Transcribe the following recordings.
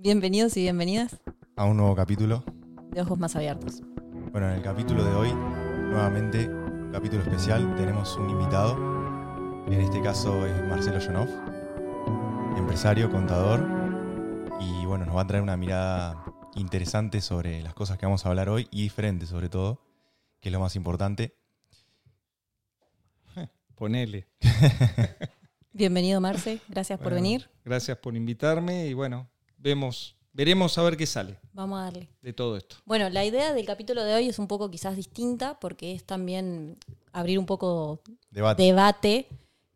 Bienvenidos y bienvenidas a un nuevo capítulo. de Ojos Más Abiertos. Bueno, en el capítulo de hoy, nuevamente, un capítulo especial, tenemos un invitado. En este caso es Marcelo Jonov, empresario, contador, y bueno, nos va a traer una mirada interesante sobre las cosas que vamos a hablar hoy y diferente sobre todo, que es lo más importante. Ponele. Bienvenido, Marce. Gracias por venir. Gracias por invitarme y bueno, vemos, veremos a ver qué sale Vamos a darle. de todo esto. Bueno, la idea del capítulo de hoy es un poco quizás distinta porque es también abrir un poco Debate. debate,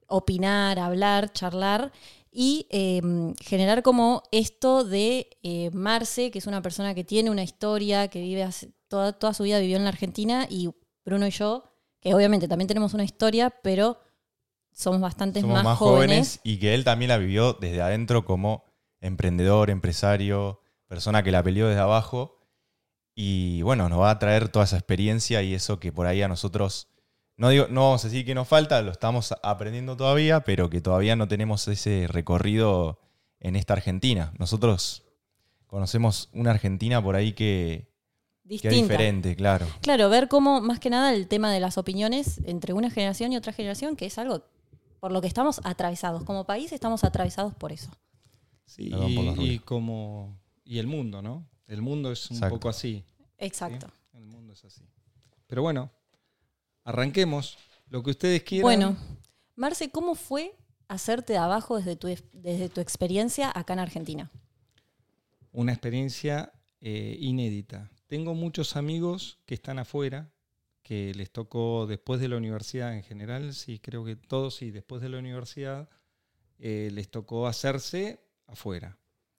opinar, hablar, charlar y eh, generar como esto de eh, Marce, que es una persona que tiene una historia, que vive hace- toda, toda su vida vivió en la Argentina, y Bruno y yo, que obviamente también tenemos una historia, pero somos bastantes Somos más, jóvenes. y que él también la vivió desde adentro como emprendedor, empresario, persona que la peleó desde abajo. Y bueno, nos va a traer toda esa experiencia y eso que por ahí a nosotros, no, digo, no vamos a decir que nos falta, lo estamos aprendiendo todavía, pero que todavía no tenemos ese recorrido en esta Argentina. Nosotros conocemos una Argentina por ahí que, que es diferente, claro. Claro, ver cómo, más que nada, el tema de las opiniones entre una generación y otra generación, que es algo por lo que estamos atravesados. Como país estamos atravesados por eso. Sí, y, como y el mundo, ¿no? El mundo es un Exacto. poco así. ¿sí? Exacto. El mundo es así. Pero bueno, arranquemos. Lo que ustedes quieran. Bueno, Marce, ¿cómo fue hacerte de abajo desde tu, desde tu experiencia acá en Argentina? una experiencia eh, inédita. Tengo muchos amigos que están afuera, que les tocó después de la universidad en general, sí, creo que todos, sí, después de la universidad, eh, les tocó hacerse afuera.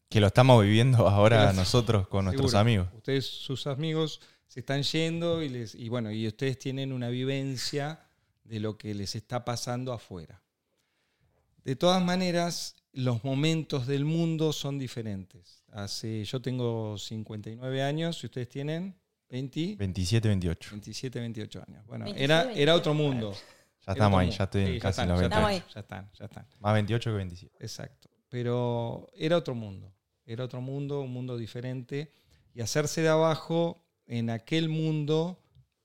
Que lo estamos viviendo ahora Pero- nosotros con nuestros amigos. Ustedes, sus amigos, se están yendo y, les, y bueno, y ustedes tienen una vivencia de lo que les está pasando afuera. De todas maneras, los momentos del mundo son diferentes. Hace, yo tengo 59 años y ustedes tienen 20, 27, 28. 27, 28 años. Bueno, 27, era, 28. era otro mundo. Ya estamos ahí, ya estoy Sí, casi en los ya 20. Estamos están, ahí. ya están, ya están. Más 28 que 27. Exacto. Pero era otro mundo. Era otro mundo, un mundo diferente. Y hacerse de abajo en aquel mundo,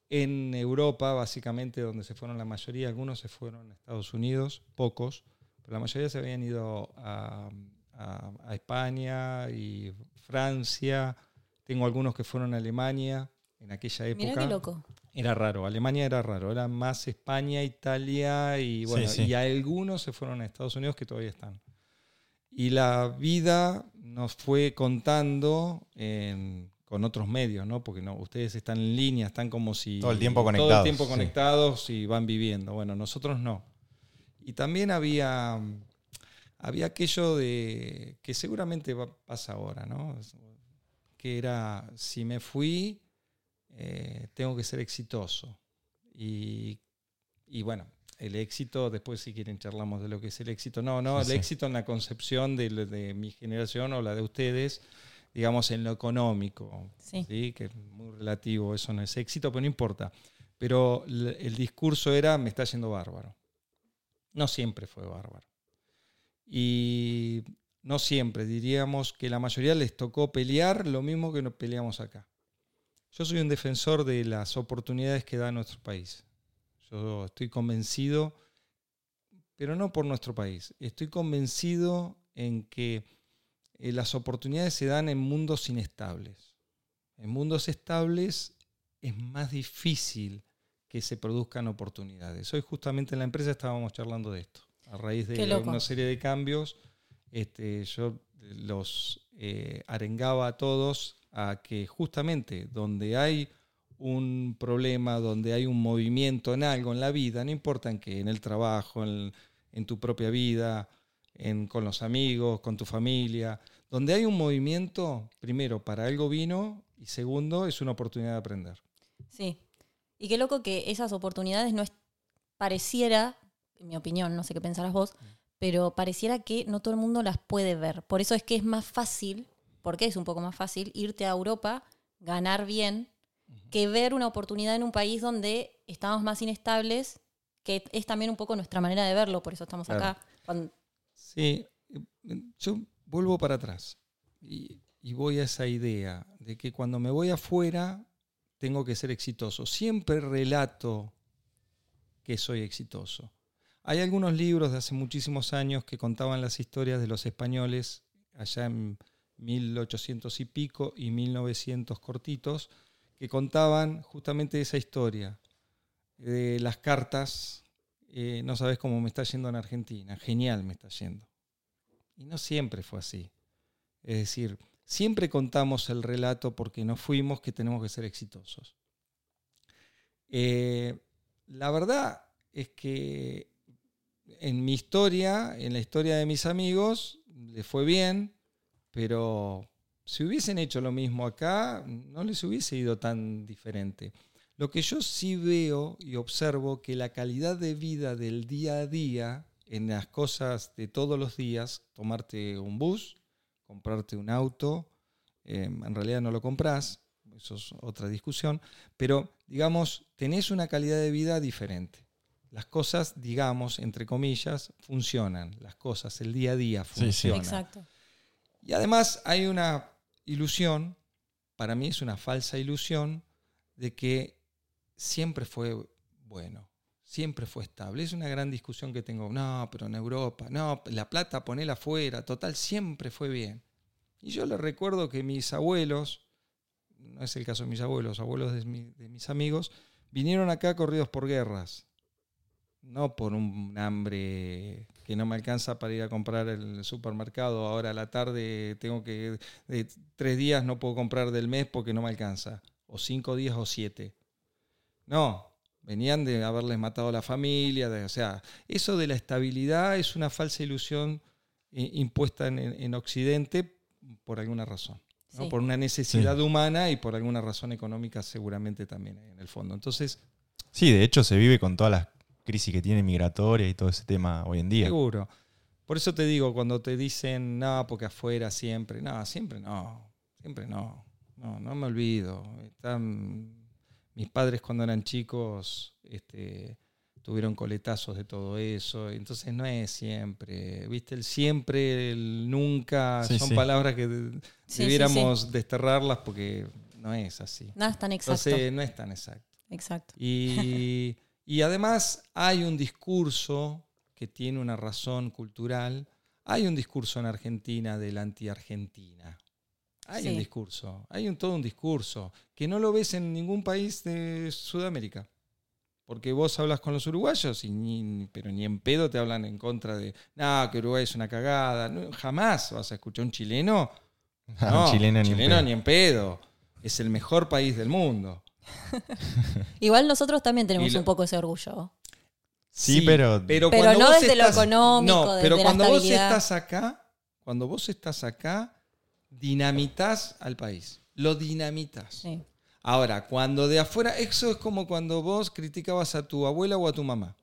en Europa, básicamente, donde se fueron la mayoría, algunos se fueron a Estados Unidos, pocos, pero la mayoría se habían ido a, a- a España y Francia. Tengo algunos que fueron a Alemania en aquella época. Mirá qué loco. Era raro, Alemania era raro, era más España, Italia y bueno, Sí, sí. y algunos se fueron a Estados Unidos que todavía están. Y la vida nos fue contando en- con otros medios, ¿no? Porque no, ustedes están en línea, están como si Todo el tiempo todo el conectados, tiempo sí. conectados y van viviendo. Bueno, nosotros no. Y también había había aquello de que seguramente va- pasa ahora, ¿no? Que era si me fui eh, tengo que ser exitoso. Y, y bueno, el éxito, después si quieren charlamos de lo que es el éxito. No, no, Sí, el sí. éxito en la concepción de, mi generación o la de ustedes, digamos en lo económico, Sí. ¿sí? que es muy relativo, eso no es éxito, pero no importa. Pero el discurso era, me está yendo bárbaro. No siempre fue bárbaro. Y no siempre, diríamos que la mayoría les tocó pelear lo mismo que nos peleamos acá. Yo soy un defensor de las oportunidades que da nuestro país. Yo estoy convencido, pero no por nuestro país, estoy convencido en que eh, las oportunidades se dan en mundos inestables. En mundos estables es más difícil que se produzcan oportunidades. Hoy justamente en la empresa estábamos charlando de esto. A raíz de una serie de cambios, este, yo los eh, arengaba a todos a que justamente donde hay un problema, donde hay un movimiento en algo en la vida, no importa en qué, en el trabajo, en, en tu propia vida, en, con los amigos, con tu familia, donde hay un movimiento, primero, para algo vino y segundo, es una oportunidad de aprender. Sí. Y qué loco que esas oportunidades no es, pareciera, en mi opinión, no sé qué pensarás vos, pero pareciera que no todo el mundo las puede ver. Por eso es que es más fácil, porque es un poco más fácil, irte a Europa, ganar bien, que ver una oportunidad en un país donde estamos más inestables, que es también un poco nuestra manera de verlo, por eso estamos Claro. acá. Cuando- Sí, eh, yo vuelvo para atrás. Y y voy a esa idea de que cuando me voy afuera tengo que ser exitoso. Siempre relato que soy exitoso. Hay algunos libros de hace muchísimos años que contaban las historias de los españoles allá en 1800 y pico y 1900 cortitos, que contaban justamente esa historia de las cartas. eh, no sabes cómo me está yendo en Argentina, genial me está yendo. Y no siempre fue así. Es decir, siempre contamos el relato porque nos fuimos que tenemos que ser exitosos. Eh, la verdad es que en mi historia, en la historia de mis amigos, les fue bien, pero si hubiesen hecho lo mismo acá, no les hubiese ido tan diferente. Lo que yo sí veo y observo que la calidad de vida del día a día, en las cosas de todos los días, tomarte un bus, comprarte un auto, eh, en realidad no lo compras, eso es otra discusión, pero digamos, tenés una calidad de vida diferente. Las cosas, digamos, entre comillas, funcionan. Las cosas, el día a día Sí, sí. funcionan. Exacto. Y además hay una ilusión, para mí es una falsa ilusión, de que siempre fue bueno, siempre fue estable. Es una gran discusión que tengo, no, pero en Europa, no, la plata ponela afuera, total, siempre fue bien. Y yo le recuerdo que mis abuelos, no es el caso de mis abuelos, abuelos de, de mis amigos, vinieron acá corridos por guerras. No por un hambre que no me alcanza para ir a comprar el supermercado. Ahora a la tarde tengo que. De tres días no puedo comprar del mes porque no me alcanza. O cinco días o siete. No, venían de haberles matado a la familia. de- o sea, eso de la estabilidad es una falsa ilusión eh, impuesta en, en Occidente por alguna razón. ¿no? Sí. Por una necesidad humana y por alguna razón económica seguramente también en el fondo. Entonces, Sí, de hecho se vive con todas las crisis que tiene migratoria y todo ese tema hoy en día. Seguro. Por eso te digo, cuando te dicen, no, porque afuera siempre, no, siempre no, siempre no, no, no me olvido. Están, mis padres cuando eran chicos este, tuvieron coletazos de todo eso, entonces no es siempre, viste, el siempre, el nunca, Sí, son sí. palabras que de- Sí, sí, debiéramos desterrarlas porque no es así. Nada es tan exacto. Entonces no es tan exacto. Exacto. Y, y además hay un discurso que tiene una razón cultural. Hay un discurso en Argentina del anti-Argentina. Hay un discurso, hay un, todo un discurso que no lo ves en ningún país de Sudamérica. Porque vos hablas con los uruguayos, y ni, pero ni en pedo te hablan en contra de, no, que Uruguay es una cagada. No, jamás vas a escuchar a un chileno. No, un chileno ni en pedo. ni en pedo. Es el mejor país del mundo. Igual nosotros también tenemos lo- un poco ese orgullo. Sí, pero- Pero cuando no vos desde lo económico, No, desde pero la cuando vos estás acá, cuando vos estás acá, dinamitas al país. Lo dinamitas. Sí. Ahora, cuando de afuera, eso es como cuando vos criticabas a tu abuela o a tu mamá.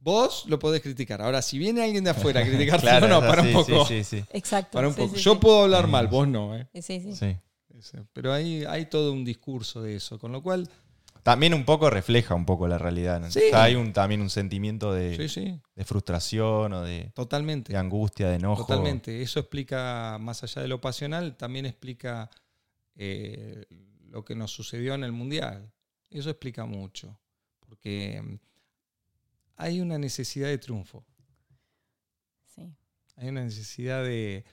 Vos lo podés criticar. Ahora, si viene alguien de afuera a criticarte, Claro, no, eso para sí, un poco. Sí, sí, sí. Exacto. Para un Sí, poco. sí, Yo sí. puedo hablar Sí. mal, vos no. ¿eh? Sí, sí. Sí. Pero hay, hay todo un discurso de eso. Con lo cual, También un poco refleja un poco la realidad. ¿no? Sí. O sea, hay un, también un sentimiento de, sí, sí, de frustración o de, totalmente. de angustia, de enojo. Totalmente. Eso explica, más allá de lo pasional, también explica eh, lo que nos sucedió en el Mundial. Eso explica mucho. Porque mm, hay una necesidad de triunfo. Sí, Hay una necesidad de,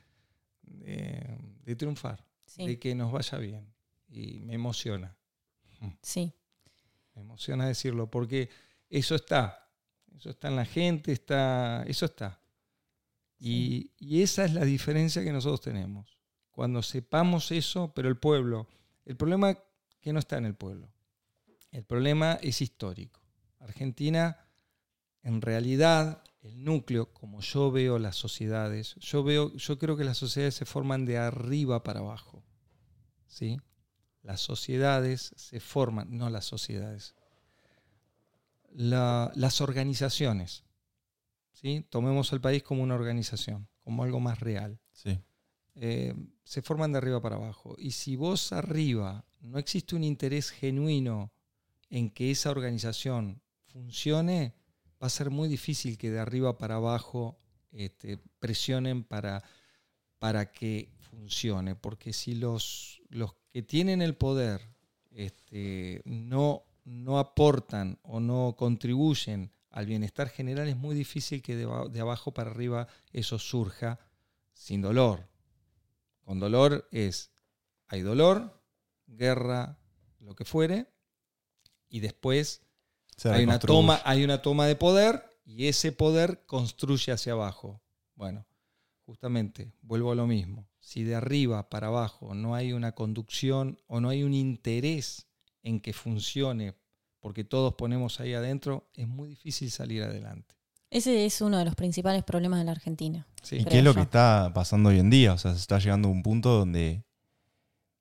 de, de triunfar. Sí, De que nos vaya bien. Y me emociona. sí. Me emociona decirlo. Porque eso está. Eso está en la gente. Está, eso está. Y, y esa es la diferencia que nosotros tenemos. Cuando sepamos eso, pero el pueblo, el problema que no está en el pueblo, el problema es histórico. Argentina, en realidad, el núcleo, como yo veo las sociedades, yo veo, yo creo que las sociedades se forman de arriba para abajo. ¿Sí? Las sociedades se forman, no las sociedades. La- las organizaciones. ¿sí? Tomemos al país como una organización, como algo más real. Sí. Eh, se forman de arriba para abajo. Y si vos arriba no existe un interés genuino en que esa organización funcione, va a ser muy difícil que de arriba para abajo este, presionen para, para que funcione, porque si los, los que tienen el poder este, no, no aportan o no contribuyen al bienestar general, es muy difícil que de, de abajo para arriba eso surja sin dolor. Con dolor es, hay dolor, guerra, lo que fuere, y después hay una, toma, hay una toma de poder y ese poder construye hacia abajo. Bueno, justamente, vuelvo a lo mismo. Si de arriba para abajo no hay una conducción o no hay un interés en que funcione, porque todos ponemos ahí adentro, es muy difícil salir adelante. Ese es uno de los principales problemas de la Argentina. Sí. ¿Y qué es lo yo. que está pasando hoy en día? O sea, se está llegando a un punto donde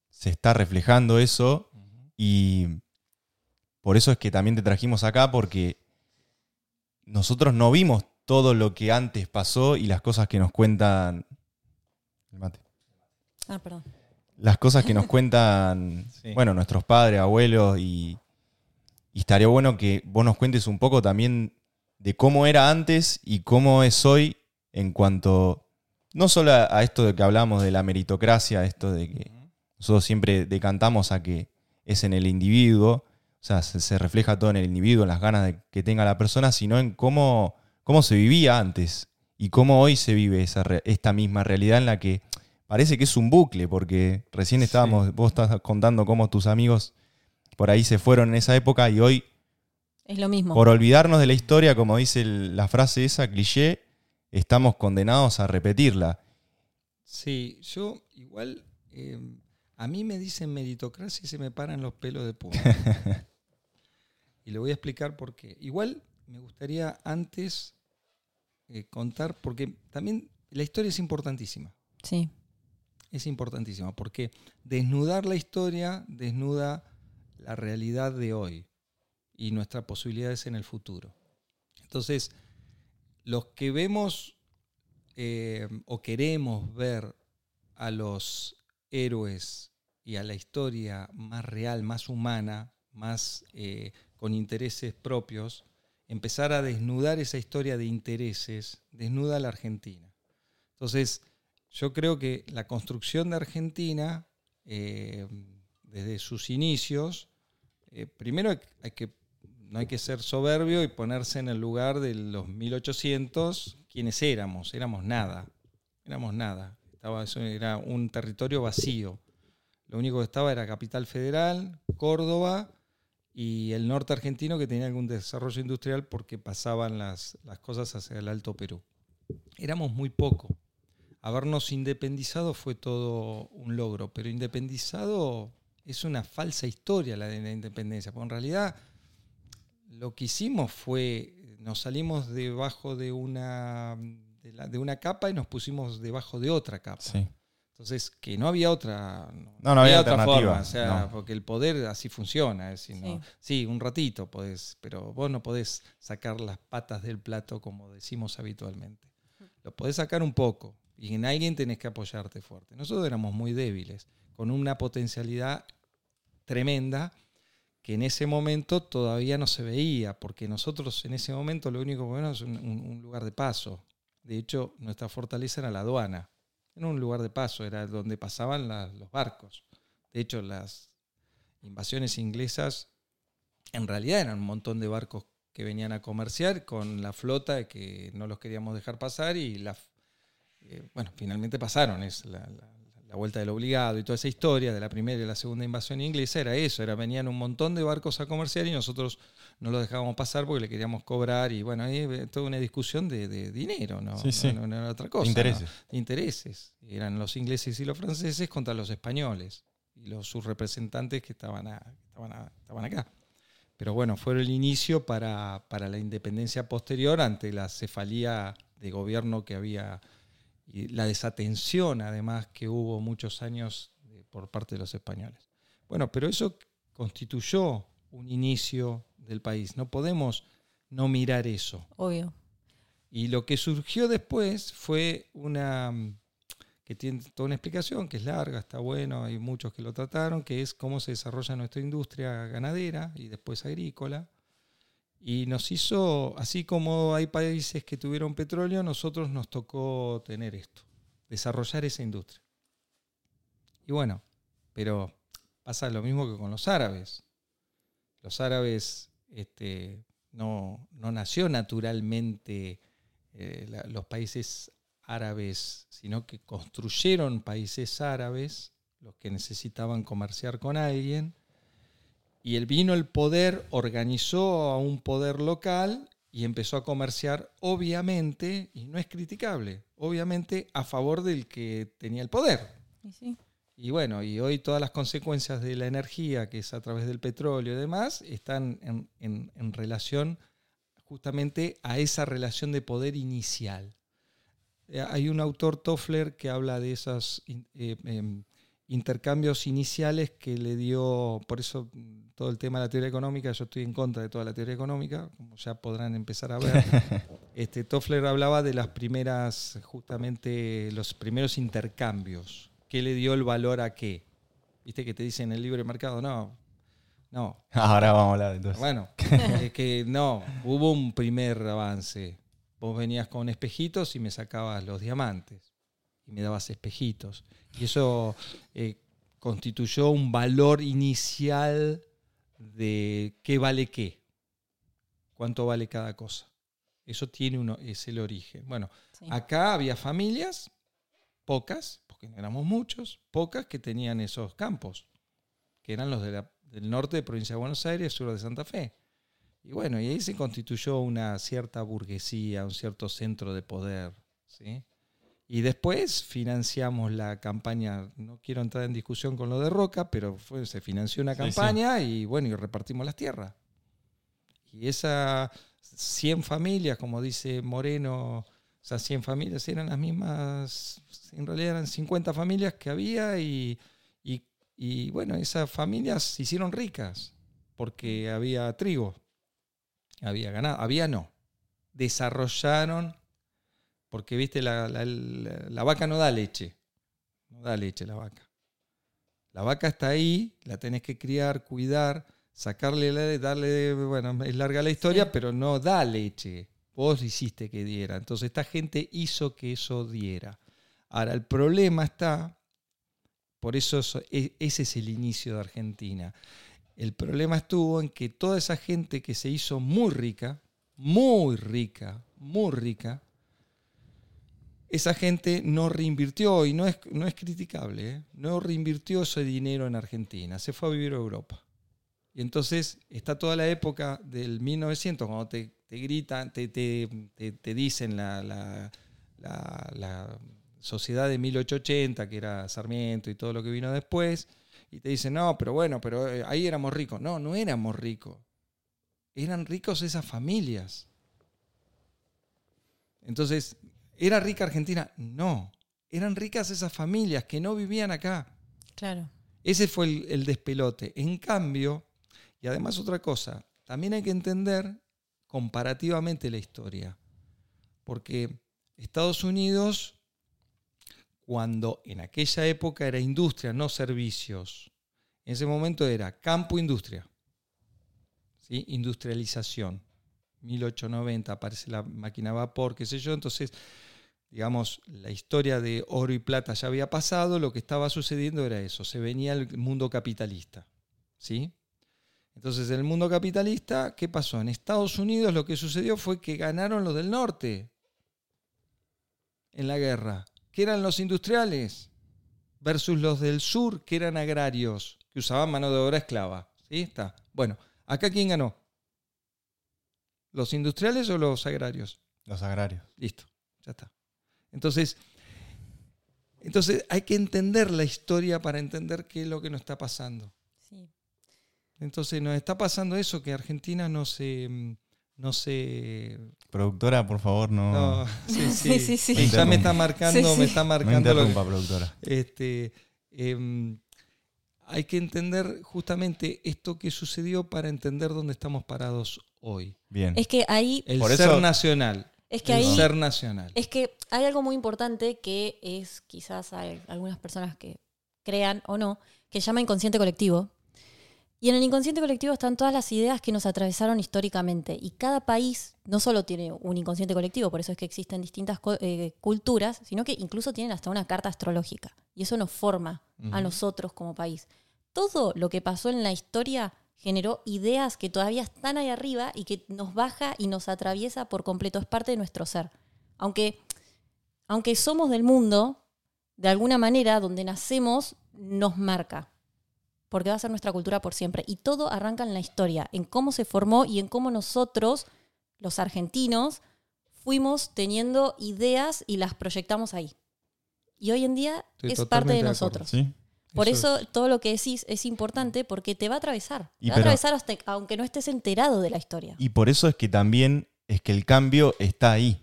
se está reflejando eso y por eso es que también te trajimos acá porque nosotros no vimos todo lo que antes pasó y las cosas que nos cuentan... El mate. Ah, perdón. Las cosas que nos cuentan, Sí. bueno, nuestros padres, abuelos y, y estaría bueno que vos nos cuentes un poco también de cómo era antes y cómo es hoy en cuanto no solo a, a esto de que hablamos de la meritocracia, esto de que nosotros siempre decantamos a que es en el individuo, o sea, se, se refleja todo en el individuo, en las ganas de que tenga la persona, sino en cómo, cómo se vivía antes y cómo hoy se vive esa, re- esta misma realidad en la que parece que es un bucle, porque recién Sí. estábamos, vos estás contando cómo tus amigos por ahí se fueron en esa época y hoy Es lo mismo. por olvidarnos de la historia, como dice el- la frase esa, cliché, estamos condenados a repetirla. Sí, yo igual, eh, a mí me dicen meritocracia y se me paran los pelos de punta. y le voy a explicar por qué. Igual me gustaría antes eh, contar, porque también la historia es importantísima. Sí. Es importantísima, porque desnudar la historia desnuda la realidad de hoy y nuestras posibilidades en el futuro. Entonces, los que vemos eh, o queremos ver a los héroes y a la historia más real, más humana, más eh, con intereses propios, empezar a desnudar esa historia de intereses, desnuda a la Argentina. Entonces, yo creo que la construcción de Argentina, eh, desde sus inicios, eh, primero hay, que, no hay que ser soberbio y ponerse en el lugar de los 1800, quienes éramos, éramos nada, éramos nada. Estaba, era un territorio vacío. Lo único que estaba era Capital Federal, Córdoba y el norte argentino que tenía algún desarrollo industrial porque pasaban las, las cosas hacia el Alto Perú. Éramos muy poco. Habernos independizado fue todo un logro, pero independizado es una falsa historia la de la independencia, porque en realidad lo que hicimos fue, nos salimos debajo de una, de, de una capa y nos pusimos debajo de otra capa. Sí. Entonces, que no había otra, No, no había otra forma, o sea, no. porque el poder así funciona. Es decir, Sí. sí, un ratito podés, pero vos no podés sacar las patas del plato como decimos habitualmente. Lo podés sacar un poco y en alguien tenés que apoyarte fuerte. Nosotros éramos muy débiles, con una potencialidad tremenda que en ese momento todavía no se veía, porque nosotros en ese momento lo único que bueno es un, un- un lugar de paso. De hecho, nuestra fortaleza era la aduana. Era un lugar de paso, era donde pasaban los barcos. De hecho, las invasiones inglesas en realidad eran un montón de barcos que venían a comerciar con la flota que no los queríamos dejar pasar y la, eh, bueno, finalmente pasaron, es la- la vuelta del obligado y toda esa historia de la primera y la segunda invasión inglesa era eso, era venían un montón de barcos a comerciar y nosotros no los dejábamos pasar porque le queríamos cobrar y bueno, ahí toda una discusión de, de dinero, ¿no? Sí, sí. No, no- no era otra cosa. Intereses. intereses. Eran los ingleses y los franceses contra los españoles y los, sus representantes que estaban, a- que estaban, a- estaban acá. Pero bueno, fue el inicio para, para la independencia posterior ante la cefalía de gobierno que había y la desatención además que hubo muchos años de- por parte de los españoles. Bueno, pero eso constituyó un inicio del país. No podemos no mirar eso. Obvio. Y lo que surgió después fue una mm, que tiene toda una explicación, que es larga, está bueno, hay muchos que lo trataron, que es cómo se desarrolla nuestra industria ganadera y después agrícola. Y nos hizo, así como hay países que tuvieron petróleo, nosotros nos tocó tener esto, desarrollar esa industria. Y bueno, pero pasa lo mismo que con los árabes. Los árabes este, no, no nació naturalmente eh, los países árabes, sino que construyeron países árabes, los que necesitaban comerciar con alguien, y él vino el poder, organizó a un poder local y empezó a comerciar, obviamente, y no es criticable, obviamente a favor del que tenía el poder. Y sí. Y bueno, y hoy todas las consecuencias de la energía, que es a través del petróleo y demás, están en, en- en relación justamente a esa relación de poder inicial. Eh, Hay un autor, Toffler, que habla de esos in- eh, em, intercambios iniciales que le dio, por eso todo el tema de la teoría económica, yo estoy en contra de toda la teoría económica, como ya podrán empezar a ver. este, Toffler hablaba de las primeras, justamente los primeros intercambios. ¿Qué le dio el valor a qué? ¿Viste que te dicen el libre mercado? No, no. Ahora vamos a hablar entonces. Bueno, es que no, hubo un primer avance. Vos venías con espejitos y me sacabas los diamantes y me dabas espejitos. Y eso eh, constituyó un valor inicial de qué vale qué, cuánto vale cada cosa. Eso tiene uno, es el origen. Bueno, sí. Acá había familias, pocas, porque no éramos muchos, pocas que tenían esos campos, que eran los de la- del norte de provincia de Buenos Aires, sur de Santa Fe. Y bueno, y ahí se constituyó una cierta burguesía, un cierto centro de poder. ¿sí? Y después financiamos la campaña, no quiero entrar en discusión con lo de Roca, pero fue- se financió una Sí, campaña y bueno, y repartimos las tierras. Y esas 100 familias, como dice Moreno, esas 100 familias eran las mismas, en realidad eran 50 familias que había y, y- y, bueno, esas familias se hicieron ricas porque había trigo, había ganado, había no, desarrollaron, porque viste, la, la- la- la vaca no da leche, no da leche la vaca. La vaca está ahí, la tenés que criar, cuidar, sacarle, la- darle, bueno, es larga la historia, Sí. pero no da leche. Vos hiciste que diera. Entonces esta gente hizo que eso diera. Ahora, el problema está, por eso eso- e- ese es el inicio de Argentina. El problema estuvo en que toda esa gente que se hizo muy rica, muy rica, muy rica, esa gente no reinvirtió, y no es, no es criticable, ¿eh? no reinvirtió ese dinero en Argentina, se fue a vivir a Europa. Y entonces está toda la época del 1900, cuando te, te gritan, te, te- te- dicen la, la- la- la sociedad de 1880, que era Sarmiento y todo lo que vino después, y te dicen, no, pero bueno, pero eh, ahí éramos ricos. No, no éramos ricos. Eran ricos esas familias. Entonces, ¿era rica Argentina? No. Eran ricas esas familias que no vivían acá. Claro. Ese fue el, el despelote. En cambio, y además otra cosa, también hay que entender comparativamente la historia. Porque Estados Unidos, cuando en aquella época era industria, no servicios, en ese momento era campo-industria, ¿sí? industrialización. 1890 aparece la máquina a vapor, qué sé yo, entonces digamos, la historia de oro y plata ya había pasado, lo que estaba sucediendo era eso, se venía el mundo capitalista. ¿sí? Entonces, en el mundo capitalista, ¿qué pasó? En Estados Unidos lo que sucedió fue que ganaron los del norte en la guerra, que eran los industriales, versus los del sur, que eran agrarios, que usaban mano de obra esclava. ¿sí? Está. Bueno, ¿acá quién ganó? ¿Los industriales o los agrarios? Los agrarios. Listo, ya está. Entonces, entonces hay que entender la historia para entender qué es lo que nos está pasando. Sí. Entonces nos está pasando eso, que Argentina no se... mm, No se... Productora, por favor, no, No, sí, Sí, sí, sí, sí. Ya me está marcando, Sí, sí. me está no marcando lo que- interrumpa, productora. este, em, hay que entender justamente esto que sucedió para entender dónde estamos parados hoy. Bien. Es que ahí, El Por ser eso- nacional. Es que el ahí ser nacional. Es que hay algo muy importante que es, quizás hay algunas personas que crean o no, que se llama inconsciente colectivo. Y en el inconsciente colectivo están todas las ideas que nos atravesaron históricamente. Y cada país no solo tiene un inconsciente colectivo, por eso es que existen distintas eh, culturas, sino que incluso tienen hasta una carta astrológica. Y eso nos forma a nosotros como país. Todo lo que pasó en la historia generó ideas que todavía están ahí arriba y que nos baja y nos atraviesa por completo. Es parte de nuestro ser. Aunque, aunque somos del mundo, de alguna manera, donde nacemos, nos marca porque va a ser nuestra cultura por siempre. Y todo arranca en la historia, en cómo se formó y en cómo nosotros, los argentinos, fuimos teniendo ideas y las proyectamos ahí. Y hoy en día Estoy es parte de de acuerdo. nosotros. ¿Sí? Por Eso eso, todo lo que decís es importante porque te va a atravesar. Y te va pero- a atravesar hasta- aunque no estés enterado de la historia. Y por eso es que también es que el cambio está ahí.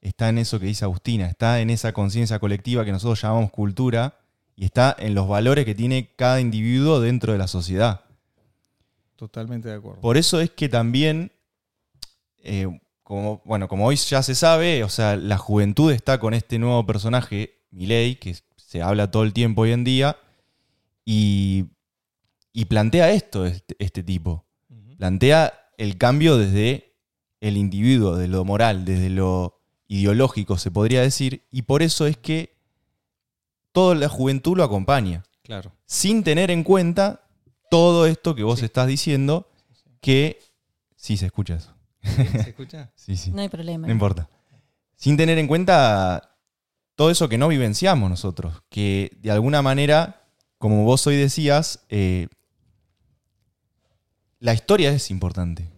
Está en eso que dice Agustina, está en esa conciencia colectiva que nosotros llamamos cultura y está en los valores que tiene cada individuo dentro de la sociedad. Totalmente de acuerdo. Por eso es que también, eh, como, bueno, como hoy ya se sabe, o sea, la juventud está con este nuevo personaje, Milei, que se habla todo el tiempo hoy en día, y, y plantea esto, este, este tipo. Plantea el cambio desde el individuo, de lo moral, desde lo ideológico, se podría decir, y por eso es que toda la juventud lo acompaña Claro. sin tener en cuenta todo esto que vos Sí. estás diciendo, que sí se escucha eso. ¿Se escucha? Sí, sí. No hay problema. No importa. Sin tener en cuenta todo eso que no vivenciamos nosotros, que de alguna manera, como vos hoy decías, eh, la historia es importante.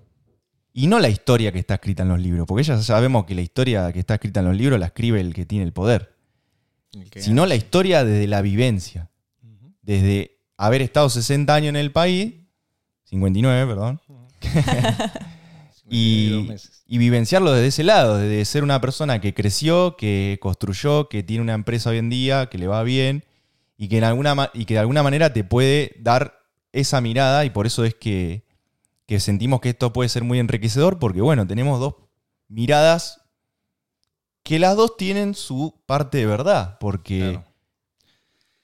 Y no la historia que está escrita en los libros, porque ya sabemos que la historia que está escrita en los libros la escribe el que tiene el poder, sino la historia desde la vivencia. Desde haber estado 60 años en el país, 59, perdón, 52 y, y vivenciarlo desde ese lado, desde ser una persona que creció, que construyó, que tiene una empresa hoy en día, que le va bien y que, en alguna, y que de alguna manera te puede dar esa mirada y por eso es que, que sentimos que esto puede ser muy enriquecedor porque bueno, tenemos dos miradas que las dos tienen su parte de verdad, porque... Claro.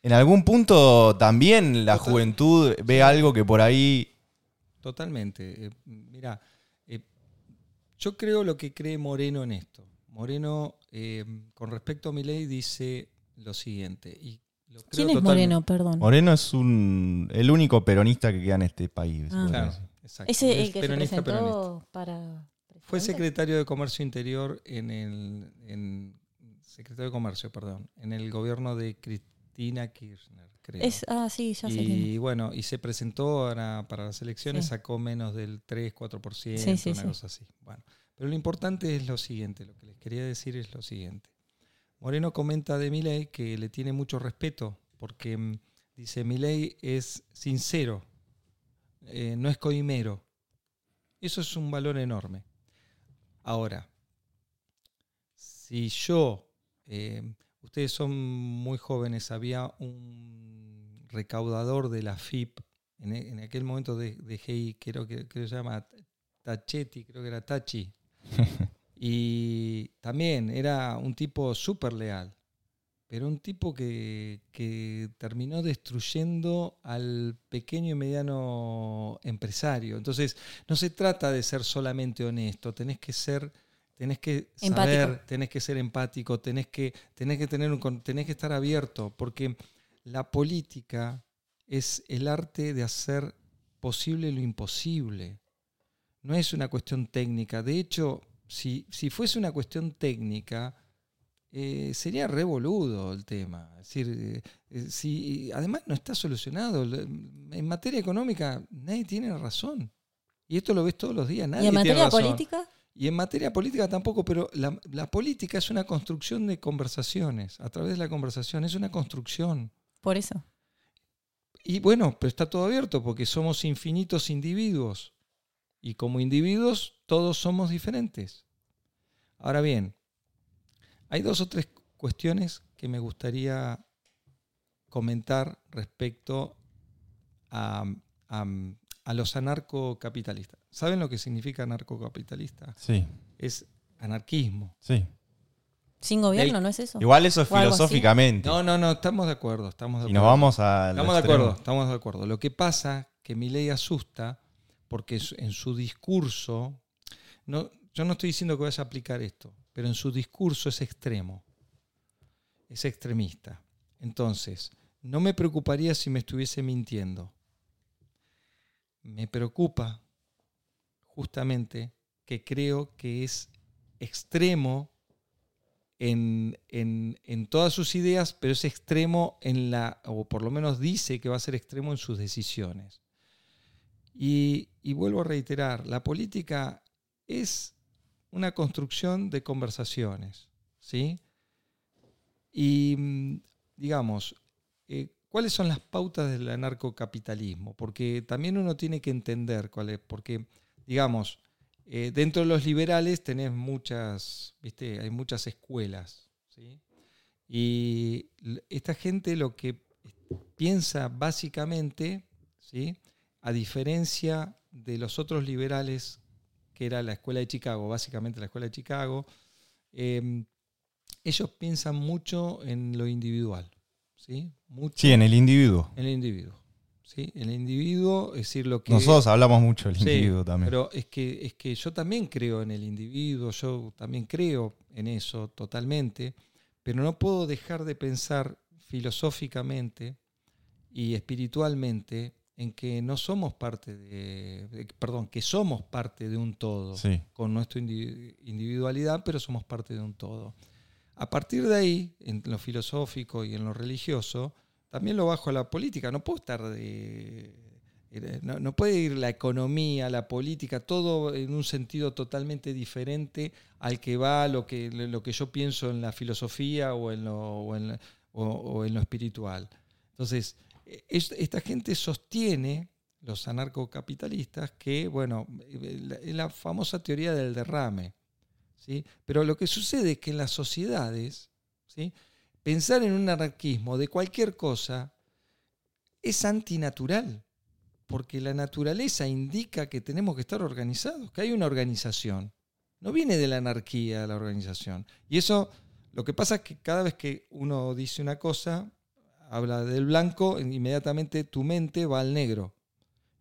En algún punto también la Total. juventud ve algo que por ahí. Totalmente. Eh, mira, eh, yo creo lo que cree Moreno en esto. Moreno, eh, con respecto a mi ley, dice lo siguiente. Y lo creo ¿Quién es. Moreno? Perdón. Moreno es un, el único peronista que queda en este país. Ah. Claro, exacto. Ese Es el que se presentó peronista. para. Fue secretario de Comercio Interior en el. en- secretario de Comercio, perdón. En el gobierno de Cristina Kirchner, creo. Es, ah, sí, ya sé. quién. Y bueno, y se presentó para, para las elecciones, Sí. sacó menos del 3-4%, Sí, sí, una sí. cosa así. Bueno, pero lo importante es lo siguiente, lo que les quería decir es lo siguiente. Moreno comenta de Milei que le tiene mucho respeto, porque mm, dice, Milei es sincero, eh, no es coimero. Eso es un valor enorme. Ahora, si yo, eh, ustedes son muy jóvenes, había un recaudador de la FIP, en, e- en aquel momento de, de GI, creo que, creo que se llama Tachetti, creo que era Tachi. y también era un tipo súper leal, pero un tipo que, que terminó destruyendo al pequeño y mediano empresario. Entonces, no se trata de ser solamente honesto, tenés que ser, tenés que saber, tenés que ser empático, tenés que, tenés que tener un, tenés que estar abierto, porque la política es el arte de hacer posible lo imposible. No es una cuestión técnica. De hecho, si, si fuese una cuestión técnica, eh, sería revoludo el tema. Es decir, eh, eh, si, además no está solucionado. En materia económica nadie tiene razón. Y esto lo ves todos los días. Nadie ¿Y en tiene materia razón. política? Y en materia política tampoco, pero la, la política es una construcción de conversaciones. A través de la conversación es una construcción. Por eso. Y bueno, pero está todo abierto porque somos infinitos individuos. Y como individuos todos somos diferentes. Ahora bien, hay dos o tres cuestiones que me gustaría comentar respecto a, a- a los anarcocapitalistas. ¿Saben lo que significa anarcocapitalista? Sí, Es anarquismo. sí. Sin gobierno, ¿no es eso? Igual eso es filosóficamente. No, no, no, estamos de acuerdo. Estamos de y acuerdo. nos vamos a. Estamos de acuerdo, estamos de acuerdo. Lo que pasa que mi ley asusta porque en su discurso, yo no estoy diciendo que vaya a aplicar esto, pero en su discurso es extremo, es extremista. Entonces, no me preocuparía si me estuviese mintiendo. Me preocupa justamente que creo que es extremo en todas sus ideas, pero es extremo en la, o por lo menos dice que va a ser extremo en sus decisiones. Y, vuelvo a reiterar, la política es una construcción de conversaciones, ¿sí? Y mm, digamos, eh, ¿cuáles son las pautas del anarcocapitalismo? Porque también uno tiene que entender cuál es, porque, digamos, eh, dentro de los liberales tenés muchas, viste, hay muchas escuelas, ¿sí? Y esta gente lo que piensa básicamente, ¿sí? A diferencia de los otros liberales, que era la escuela de Chicago, básicamente la escuela de Chicago, eh, ellos piensan mucho en lo individual, ¿sí? Mucho Sí, en el individuo. en el individuo, ¿sí? El individuo, es decir, lo que... Nosotros hablamos mucho del Sí, individuo también. Pero es que, es que yo también creo en el individuo, yo también creo en eso totalmente, pero no puedo dejar de pensar filosóficamente y espiritualmente en que no somos parte de, de- perdón, que somos parte de un todo, Sí. con nuestra indi- individualidad, pero somos parte de un todo. A partir de ahí, en lo filosófico y en lo religioso, también lo bajo a la política. No puedo estar de, eh, no, no puede ir la economía, la política, todo en un sentido totalmente diferente al que va lo que, lo que yo pienso en la filosofía o en lo, o en o- o en lo espiritual. Entonces, es- esta gente sostiene, los anarcocapitalistas, que, bueno, eh, es la famosa teoría del derrame. ¿sí? Pero lo que sucede es que en las sociedades, ¿sí? pensar en un anarquismo de cualquier cosa es antinatural, porque la naturaleza indica que tenemos que estar organizados, que hay una organización. No viene de la anarquía la organización. Y eso, lo que pasa es que cada vez que uno dice una cosa, habla del blanco, inmediatamente tu mente va al negro.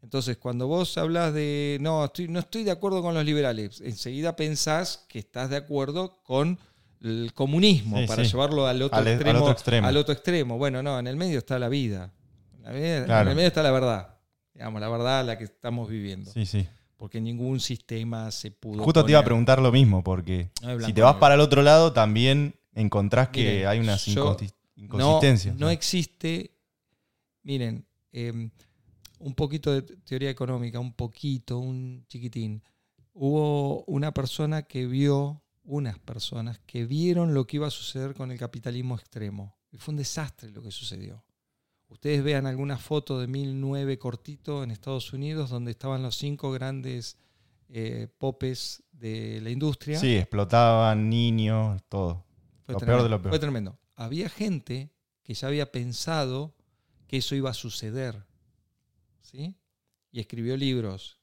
Entonces, cuando vos hablas de, no, estoy, no estoy de acuerdo con los liberales, enseguida pensás que estás de acuerdo con el comunismo, Sí, para sí. llevarlo al otro, Al- al extremo, otro extremo. al otro extremo. Bueno, no, en el medio está la vida. En la vida- Claro. En el medio está la verdad. Digamos, la verdad la que estamos viviendo. Sí, sí. Porque ningún sistema se pudo. Justo te iba a preguntar lo mismo, porque No si te vas para el otro lado, también encontrás que hay unas yo- no, existe. Miren, eh, un poquito de teoría económica, un poquito, un chiquitín. Hubo una persona que vio, unas personas que vieron lo que iba a suceder con el capitalismo extremo. Y fue un desastre lo que sucedió. Ustedes vean alguna foto de 1009 cortito en Estados Unidos donde estaban los cinco grandes eh, popes de la industria. Sí, explotaban niños, todo. Fue Lo tremendo, peor de lo peor. Fue tremendo. Había gente que ya había pensado que eso iba a suceder. ¿Sí? Y escribió libros.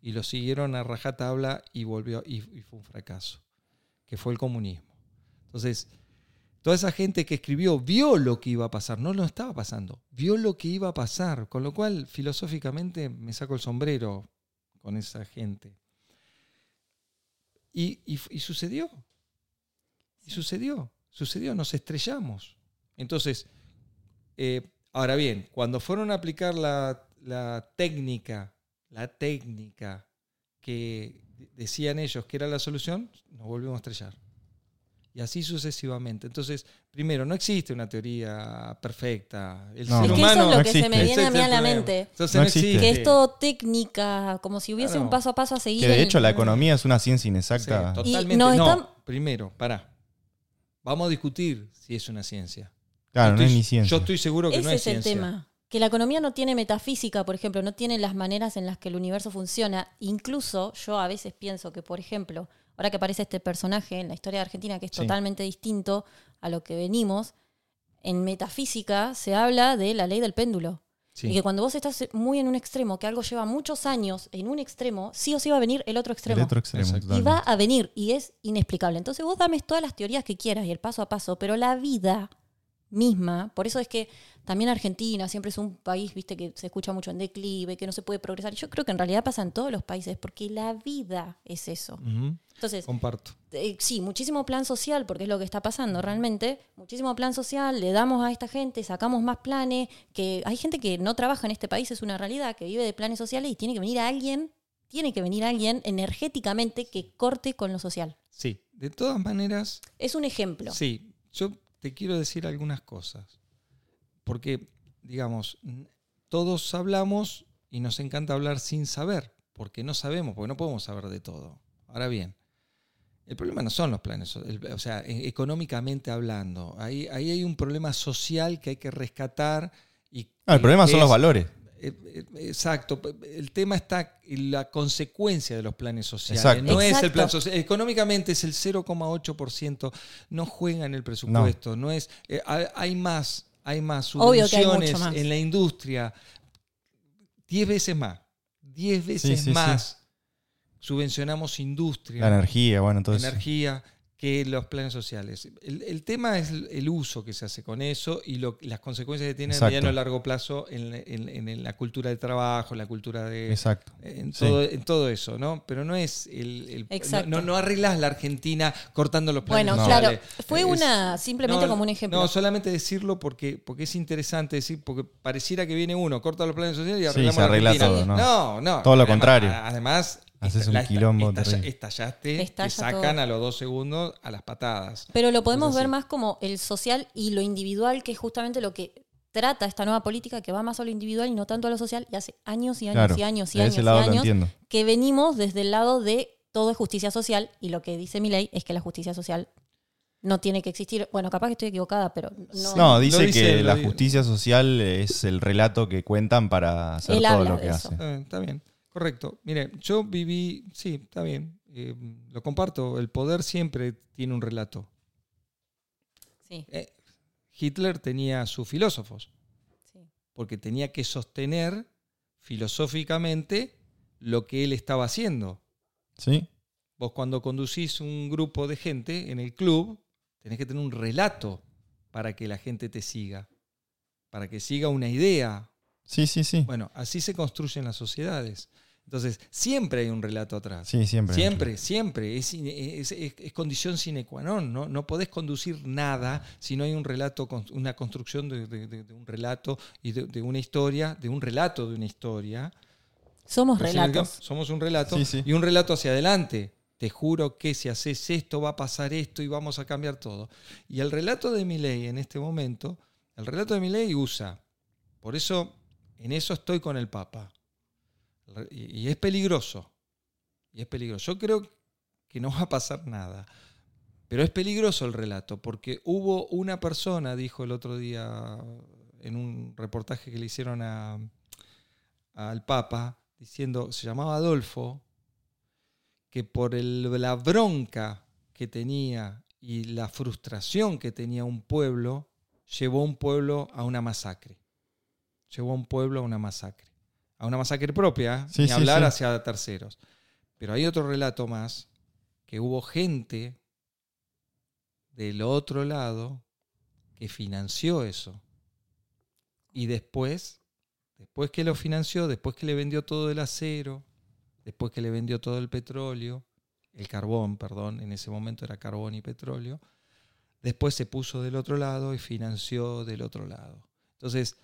Y lo siguieron a rajatabla y volvió. Y, y fue un fracaso. Que fue el comunismo. Entonces, toda esa gente que escribió vio lo que iba a pasar. No lo estaba pasando. Vio lo que iba a pasar. Con lo cual, filosóficamente, me saco el sombrero con esa gente. Y, y- y sucedió. Y sucedió. Sucedió. Nos estrellamos. Entonces, eh, ahora bien, cuando fueron a aplicar la, la técnica, la técnica que decían ellos que era la solución, nos volvimos a estrellar. Y así sucesivamente. Entonces, primero, no existe una teoría perfecta. El No. ser Es que humano eso es lo no que se me existe. viene a mí a la mente. Entonces, No existe. Que es todo técnica, como si hubiese Claro. un paso a paso a seguir. Que de hecho la economía es una ciencia Sí, inexacta. totalmente. no, están- primero, pará. Vamos a discutir si es una ciencia. claro, Yo no es estoy- ni ciencia. Yo estoy seguro que Ese no es, es el ciencia. tema. Que la economía no tiene metafísica, por ejemplo, no tiene las maneras en las que el universo funciona. Incluso yo a veces pienso que, por ejemplo, ahora que aparece este personaje en la historia de Argentina, que es Sí. totalmente distinto a lo que venimos, en metafísica se habla de la ley del péndulo. Sí. Y que cuando vos estás muy en un extremo, que algo lleva muchos años en un extremo, sí o sí va a venir el otro extremo. El otro extremo. Y va a venir y es inexplicable. Entonces vos dame todas las teorías que quieras y el paso a paso, pero la vida misma, por eso es que también Argentina siempre es un país, viste, que se escucha mucho en declive, que no se puede progresar. Yo creo que en realidad pasa en todos los países, porque la vida es eso. Entonces, Comparto. eh, sí, muchísimo plan social, porque es lo que está pasando realmente. Muchísimo plan social, le damos a esta gente, sacamos más planes, que hay gente que no trabaja en este país, es una realidad, que vive de planes sociales y tiene que venir alguien, tiene que venir alguien energéticamente que corte con lo social. Sí, de todas maneras, Es un ejemplo. Sí, yo te quiero decir algunas cosas. Porque, digamos, todos hablamos y nos encanta hablar sin saber, porque no sabemos, porque no podemos saber de todo. Ahora bien, el problema no son los planes, o sea, e- económicamente hablando, ahí, ahí hay un problema social que hay que rescatar. Y Ah, el problema son los es- valores. Eh, eh, Exacto. El tema está en la consecuencia de los planes sociales. Exacto. No es el plan social. Económicamente es el 0,8%. No juega en el presupuesto. No, es. eh, hay, más. Hay más hay subvenciones más. en la industria. 10 veces más. 10 veces sí, sí. más. Subvencionamos industria La energía, bueno, eso. energía que los planes sociales. El, el tema es el, uso que se hace con eso y lo- las consecuencias que tiene a mediano y largo plazo en, en- en la cultura del trabajo, en la cultura de... Exacto. En Sí. todo, en todo eso, ¿no? Pero no es el... el- Exacto. No, no arreglas la Argentina cortando los planes Bueno, No. claro, sociales. fue Es- una, simplemente no, como un ejemplo. No, solamente decirlo porque, porque es interesante decir, porque pareciera que viene uno, corta los planes sociales y Sí, arreglamos se la arregla Argentina. todo, ¿no? No, no. Todo lo Además- contrario. Además, Haces un la quilombo estalla- estallaste, te sacan todo. a los dos segundos a las patadas. Pero lo podemos ver más como el social y lo individual, que es justamente lo que trata esta nueva política, que va más a lo individual y no tanto a lo social, y hace años y años Claro. y años y años y años que venimos desde el lado de todo es justicia social y lo que dice mi ley es que la justicia social no tiene que existir. Bueno, capaz que estoy equivocada, pero no. No, dice, dice, que la justicia social es el relato que cuentan para hacer Él todo habla lo de que eso. hace. Está bien, está bien. Correcto. Mire, yo viví, sí, está bien. eh, lo comparto. El poder siempre tiene un relato. Sí, Eh, Hitler tenía sus filósofos, sí. porque tenía que sostener filosóficamente lo que él estaba haciendo. ¿Sí? Vos cuando conducís un grupo de gente en el club, tenés que tener un relato para que la gente te siga, para que siga una idea. Sí, sí, sí. Bueno, así se construyen las sociedades. Entonces, siempre hay un relato atrás. Sí, siempre. Siempre, siempre. Es, es- es- es condición sine qua non. ¿no? no podés conducir nada si no hay un relato, una construcción de, de- de- de un relato y de, de una historia, de un relato de una historia. Somos cabo, relatos. Somos un relato Sí, sí. y un relato hacia adelante. Te juro que si haces esto va a pasar esto y vamos a cambiar todo. Y el relato de mi ley en este momento, el relato de mi ley usa. Por eso, en eso estoy con el Papa. Y es peligroso. Y es peligroso. Yo creo que no va a pasar nada. Pero es peligroso el relato, porque hubo una persona, dijo el otro día en un reportaje que le hicieron al Papa, diciendo, se llamaba Adolfo, que por el- la bronca que tenía y la frustración que tenía un pueblo, llevó a un pueblo a una masacre. Llevó a un pueblo a una masacre. A una masacre propia, Sí, ni sí, hablar sí. hacia terceros. Pero hay otro relato más, que hubo gente del otro lado que financió eso. Y después, después que lo financió, después que le vendió todo el acero, después que le vendió todo el petróleo, el carbón, perdón, en ese momento era carbón y petróleo, después se puso del otro lado y financió del otro lado. Entonces,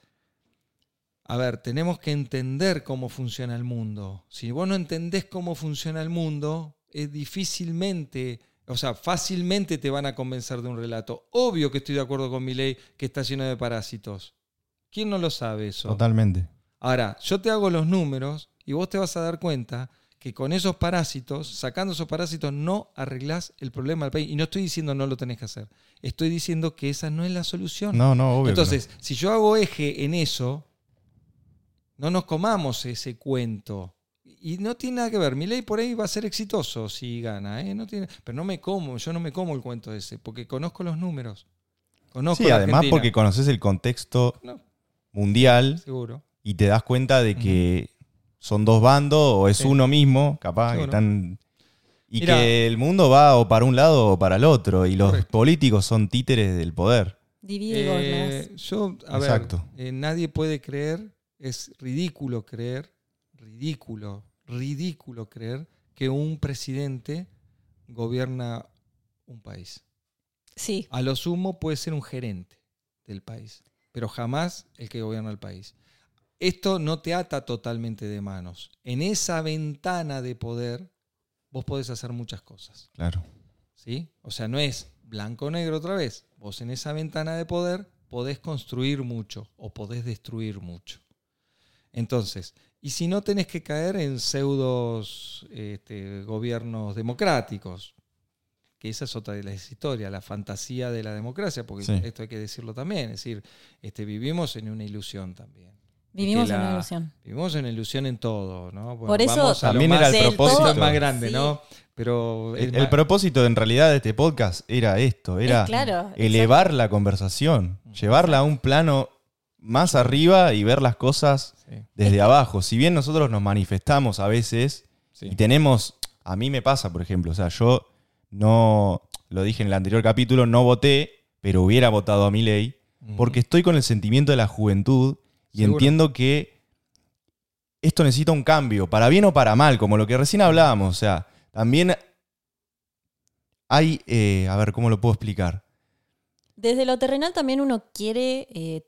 a ver, tenemos que entender cómo funciona el mundo. Si vos no entendés cómo funciona el mundo, es difícilmente, o sea, fácilmente te van a convencer de un relato. Obvio que estoy de acuerdo con mi ley que está lleno de parásitos. ¿Quién no lo sabe eso? Totalmente. Ahora, yo te hago los números y vos te vas a dar cuenta que con esos parásitos, sacando esos parásitos, no arreglás el problema del país. Y no estoy diciendo no lo tenés que hacer. Estoy diciendo que esa no es la solución. No, no, obvio. no. Entonces, si yo hago eje en eso, no nos comamos ese cuento. Y no tiene nada que ver. Mi ley por ahí va a ser exitoso si gana. ¿eh? No tiene, pero no me como, yo no me como el cuento ese, porque conozco los números. Conozco Sí, además Argentina. porque conoces el contexto No, mundial seguro. y te das cuenta de que son dos bandos o es Sí. uno mismo, capaz, que están... Y Mirá. que el mundo va o para un lado o para el otro y los Correcto. políticos son títeres del poder. Divide Eh, yo, a Exacto. ver, eh, nadie puede creer, es ridículo creer, ridículo, ridículo creer que un presidente gobierna un país. Sí, A lo sumo puede ser un gerente del país, pero jamás el que gobierna el país. Esto no te ata totalmente de manos. En esa ventana de poder, vos podés hacer muchas cosas. Claro. ¿sí? O sea, no es blanco o negro otra vez. Vos en esa ventana de poder podés construir mucho o podés destruir mucho. Entonces, y si no tenés que caer en pseudos este, gobiernos democráticos, que esa es otra de las historias, la fantasía de la democracia, porque Sí. esto hay que decirlo también, es decir, este, vivimos en una ilusión también. vivimos en una ilusión. Vivimos en una ilusión en todo, ¿no? Bueno, Por eso vamos a También era el propósito. más grande, Sí. ¿no? Pero El, propósito en realidad de este podcast era esto, era Es claro, elevar la conversación, llevarla a un plano más arriba y ver las cosas Sí, desde abajo. Si bien nosotros nos manifestamos a veces sí. y tenemos, a mí me pasa, por ejemplo, o sea, yo no, lo dije en el anterior capítulo, no voté, pero hubiera votado a mi ley, porque estoy con el sentimiento de la juventud y Seguro. entiendo que esto necesita un cambio, para bien o para mal, como lo que recién hablábamos, o sea, también hay, eh, a ver, ¿cómo lo puedo explicar? Desde lo terrenal también uno quiere eh,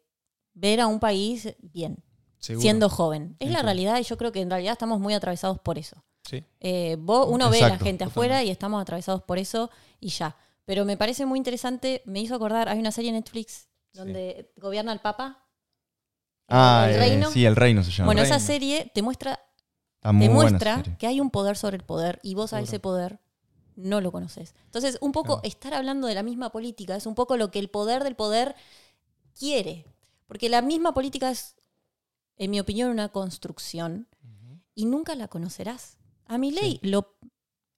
ver a un país bien, Seguro. siendo joven. Es la realidad y yo creo que en realidad estamos muy atravesados por eso. Sí. Eh, vos, uno ve a la gente afuera y estamos atravesados por eso y ya. Pero me parece muy interesante, me hizo acordar, hay una serie en Netflix donde gobierna el Papa. Ah, el eh, reino. sí, el reino se llama. bueno, esa serie te muestra, te muestra que hay un poder sobre el poder y vos a ese poder no lo conoces. Entonces, un poco Claro. estar hablando de la misma política es un poco lo que el poder del poder quiere. Porque la misma política es, en mi opinión, una construcción y nunca la conocerás. A mi ley, lo,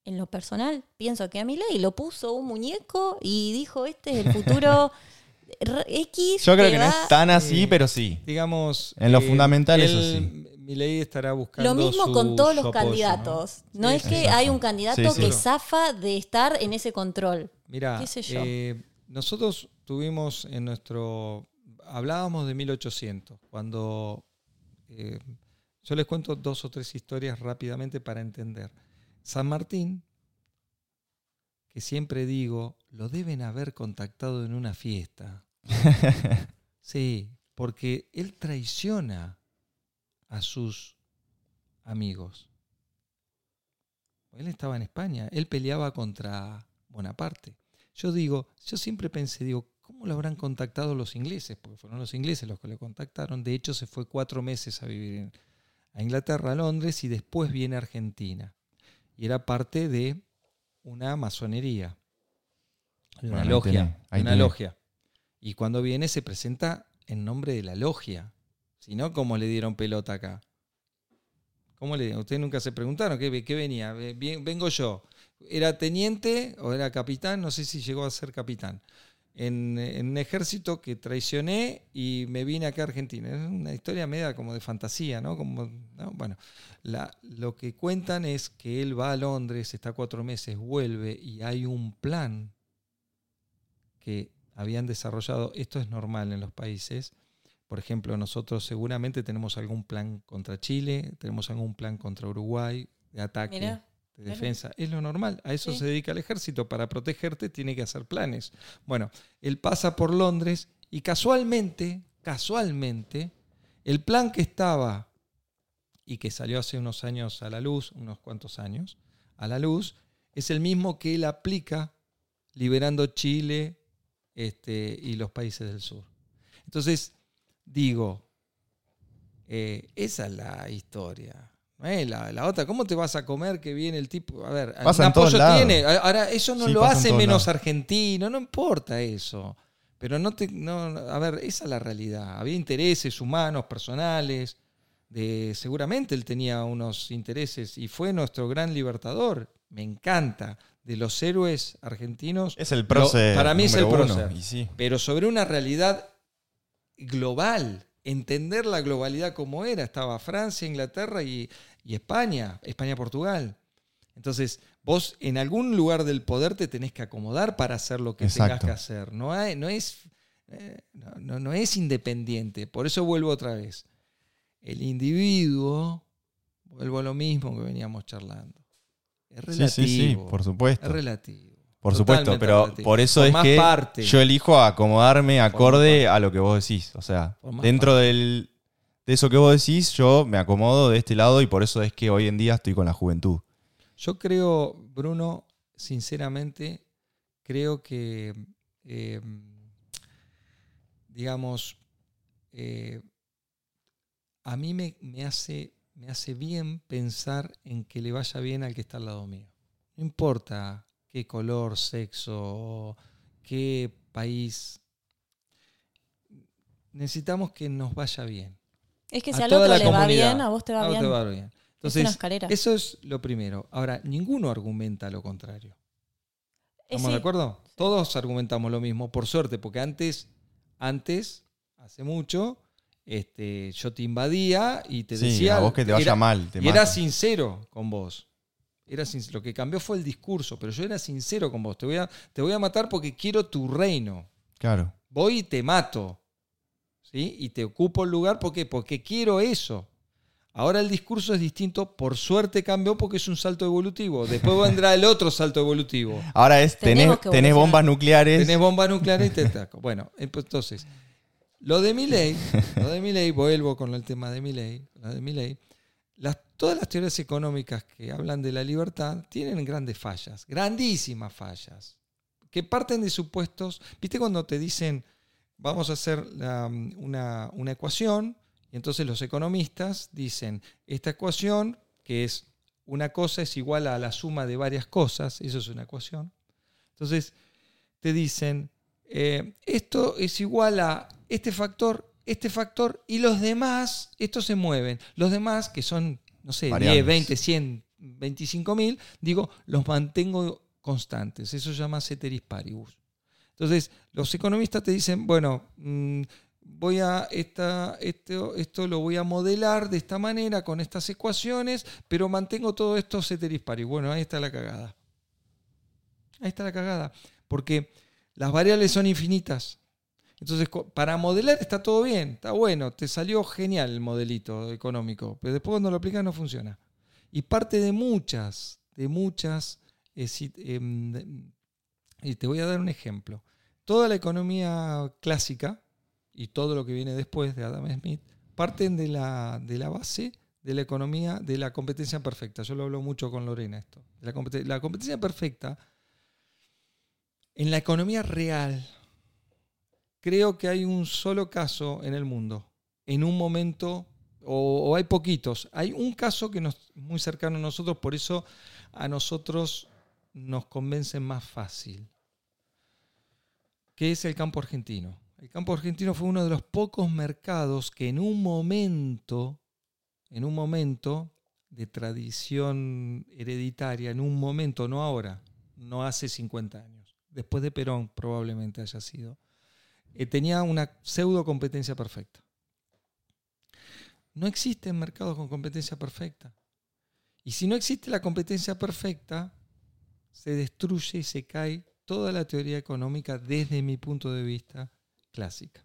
en lo personal, pienso que a mi ley lo puso un muñeco y dijo, este es el futuro X. Yo creo que no va- es tan así, Eh, pero sí. Digamos. En lo fundamental, eso Mi ley estará buscando. Lo mismo su- con todos los apoyo, ¿no? candidatos. No, Sí, es sí, que sí. hay un candidato Sí, sí. que zafa de estar en ese control. Mira, eh, nosotros tuvimos en nuestro. Hablábamos de 1800, cuando. eh, yo les cuento dos o tres historias rápidamente para entender. San Martín, que siempre digo, lo deben haber contactado en una fiesta. Sí, porque él traiciona a sus amigos. Él estaba en España, él peleaba contra Bonaparte. Yo digo, yo siempre pensé, digo, ¿cómo lo habrán contactado los ingleses? Porque fueron los ingleses los que le contactaron. De hecho, se fue cuatro meses a vivir a Inglaterra, a Londres, y después viene a Argentina. Y era parte de una masonería, de una Bueno, logia, ahí una logia. Y cuando viene se presenta en nombre de la logia. Si no, ¿cómo le dieron pelota acá? ¿Cómo le dieron? Ustedes nunca se preguntaron qué, qué venía. Vengo yo. ¿Era teniente o era capitán? No sé si llegó a ser capitán. En, un ejército que traicioné y me vine acá a Argentina. Es una historia media como de fantasía, ¿no? Como, ¿no? Bueno, lo que cuentan es que él va a Londres, está cuatro meses, vuelve y hay un plan que habían desarrollado. Esto es normal en los países. Por ejemplo, nosotros seguramente tenemos algún plan contra Chile, tenemos algún plan contra Uruguay, de ataque, de defensa. Es lo normal, a eso Sí. se dedica el ejército. Para protegerte tiene que hacer planes. Bueno, él pasa por Londres y casualmente, casualmente, el plan que estaba y que salió hace unos años a la luz, unos cuantos años, a la luz, es el mismo que él aplica liberando Chile este, y los países del sur. Entonces, digo, eh, esa es la historia. Es la, la otra, ¿cómo te vas a comer que viene el tipo? A ver, un apoyo tiene. Ahora, eso no Sí, lo hace menos lados. argentino, no importa eso. Pero no te. No, a ver, esa es la realidad. Había intereses humanos, personales. De, seguramente él tenía unos intereses y fue nuestro gran libertador. Me encanta. De los héroes argentinos. Es el Lo- prócer. para mí es el uno, prócer. sí. pero sobre una realidad global. Entender la globalidad como era. Estaba Francia, Inglaterra y, y España, España-Portugal. Entonces, vos en algún lugar del poder te tenés que acomodar para hacer lo que tengas que hacer. No, hay- no es eh, no, no- es independiente. Por eso vuelvo otra vez. El individuo, vuelvo a lo mismo que veníamos charlando. Es Sí, relativo. sí, sí, por supuesto. Es relativo. Por supuesto, pero relativo. por eso Por es que parte. yo elijo acomodarme acorde a lo que vos decís. O sea, dentro parte. del, de eso que vos decís, yo me acomodo de este lado y por eso es que hoy en día estoy con la juventud. Yo creo, Bruno, sinceramente, creo que, eh, digamos, eh, a mí me, me hace, me hace bien pensar en que le vaya bien al que está al lado mío. No importa qué color, sexo, qué país. Necesitamos que nos vaya bien. Es que A si al otro le va bien, a vos te va A vos bien. te va bien. es una Entonces, escalera. eso es lo primero. Ahora, ninguno argumenta lo contrario. Eh, ¿Estamos sí. de acuerdo? Todos argumentamos lo mismo, por suerte, porque antes, antes, hace mucho, este, yo te invadía y te Sí, decía. a vos que te vaya era- mal. Te y era sincero con vos. Era sin- lo que cambió fue el discurso, pero yo era sincero con vos. Te voy a, te voy a matar porque quiero tu reino. Claro. Voy y te mato. ¿Sí? Y te ocupo el lugar ¿por qué? porque quiero eso. Ahora el discurso es distinto, por suerte cambió porque es un salto evolutivo. Después vendrá el otro salto evolutivo. Ahora es, tenés, tenés bombas nucleares. Tenés bombas nucleares y te ataco. Bueno, entonces, lo de mi ley, lo de mi ley, vuelvo con el tema de mi ley, lo de mi ley, las, todas las teorías económicas que hablan de la libertad tienen grandes fallas, grandísimas fallas, que parten de supuestos, viste cuando te dicen, vamos a hacer una, una ecuación, y entonces los economistas dicen, esta ecuación, que es una cosa es igual a la suma de varias cosas, eso es una ecuación. Entonces, te dicen, eh, esto es igual a este factor, este factor, y los demás, estos se mueven. Los demás, que son, no sé, 10, Variables. 20, 100, 25 mil, digo, los mantengo constantes. Eso se llama ceteris paribus. Entonces, los economistas te dicen, bueno, mm, voy a esta, esto, lo voy a modelar de esta manera, con estas ecuaciones, pero mantengo todo esto ceteris paribus. Bueno, ahí está la cagada. Ahí está la cagada. Porque las variables son infinitas. Entonces, para modelar está todo bien, está bueno, te salió genial el modelito económico, pero después cuando lo aplicas no funciona. Y parte de muchas, de muchas, eh, em, y te voy a dar un ejemplo. Toda la economía clásica y todo lo que viene después de Adam Smith parten de la, de la base de la economía de la competencia perfecta. Yo lo hablo mucho con Lorena esto. La, compete- la competencia perfecta en la economía real, creo que hay un solo caso en el mundo, en un momento, o, hay poquitos. Hay un caso que nos muy cercano a nosotros, por eso a nosotros nos convence más fácil, que es el campo argentino. El campo argentino fue uno de los pocos mercados que en un momento, en un momento de tradición hereditaria, en un momento, no ahora, no hace 50 años, después de Perón probablemente haya sido, eh, tenía una pseudo competencia perfecta. No existen mercados con competencia perfecta. Y si no existe la competencia perfecta, se destruye y se cae toda la teoría económica desde mi punto de vista clásica.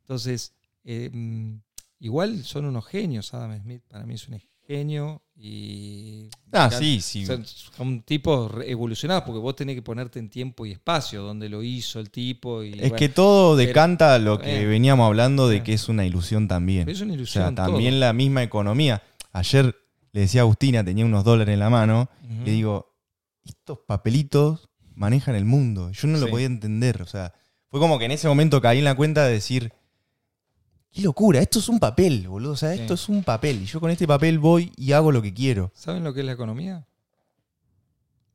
Entonces, eh, mm, igual son unos genios, Adam Smith para mí es un genio y... Ah, ya- sí, sí. son, son tipos evolucionados porque vos tenés que ponerte en tiempo y espacio donde lo hizo el tipo. Y, Es bueno, que todo decanta lo que eh, veníamos hablando de eh. que es una ilusión también. es una O ilusión. sea, también todo. la misma economía. Ayer le decía a Agustina, tenía unos dólares en la mano, Ujú. y digo, estos papelitos manejan el mundo. Yo no lo Sí. podía entender. O sea, fue como que en ese momento caí en la cuenta de decir, qué locura, esto es un papel, boludo. O sea, Sí. esto es un papel. Y yo con este papel voy y hago lo que quiero. ¿Saben lo que es la economía?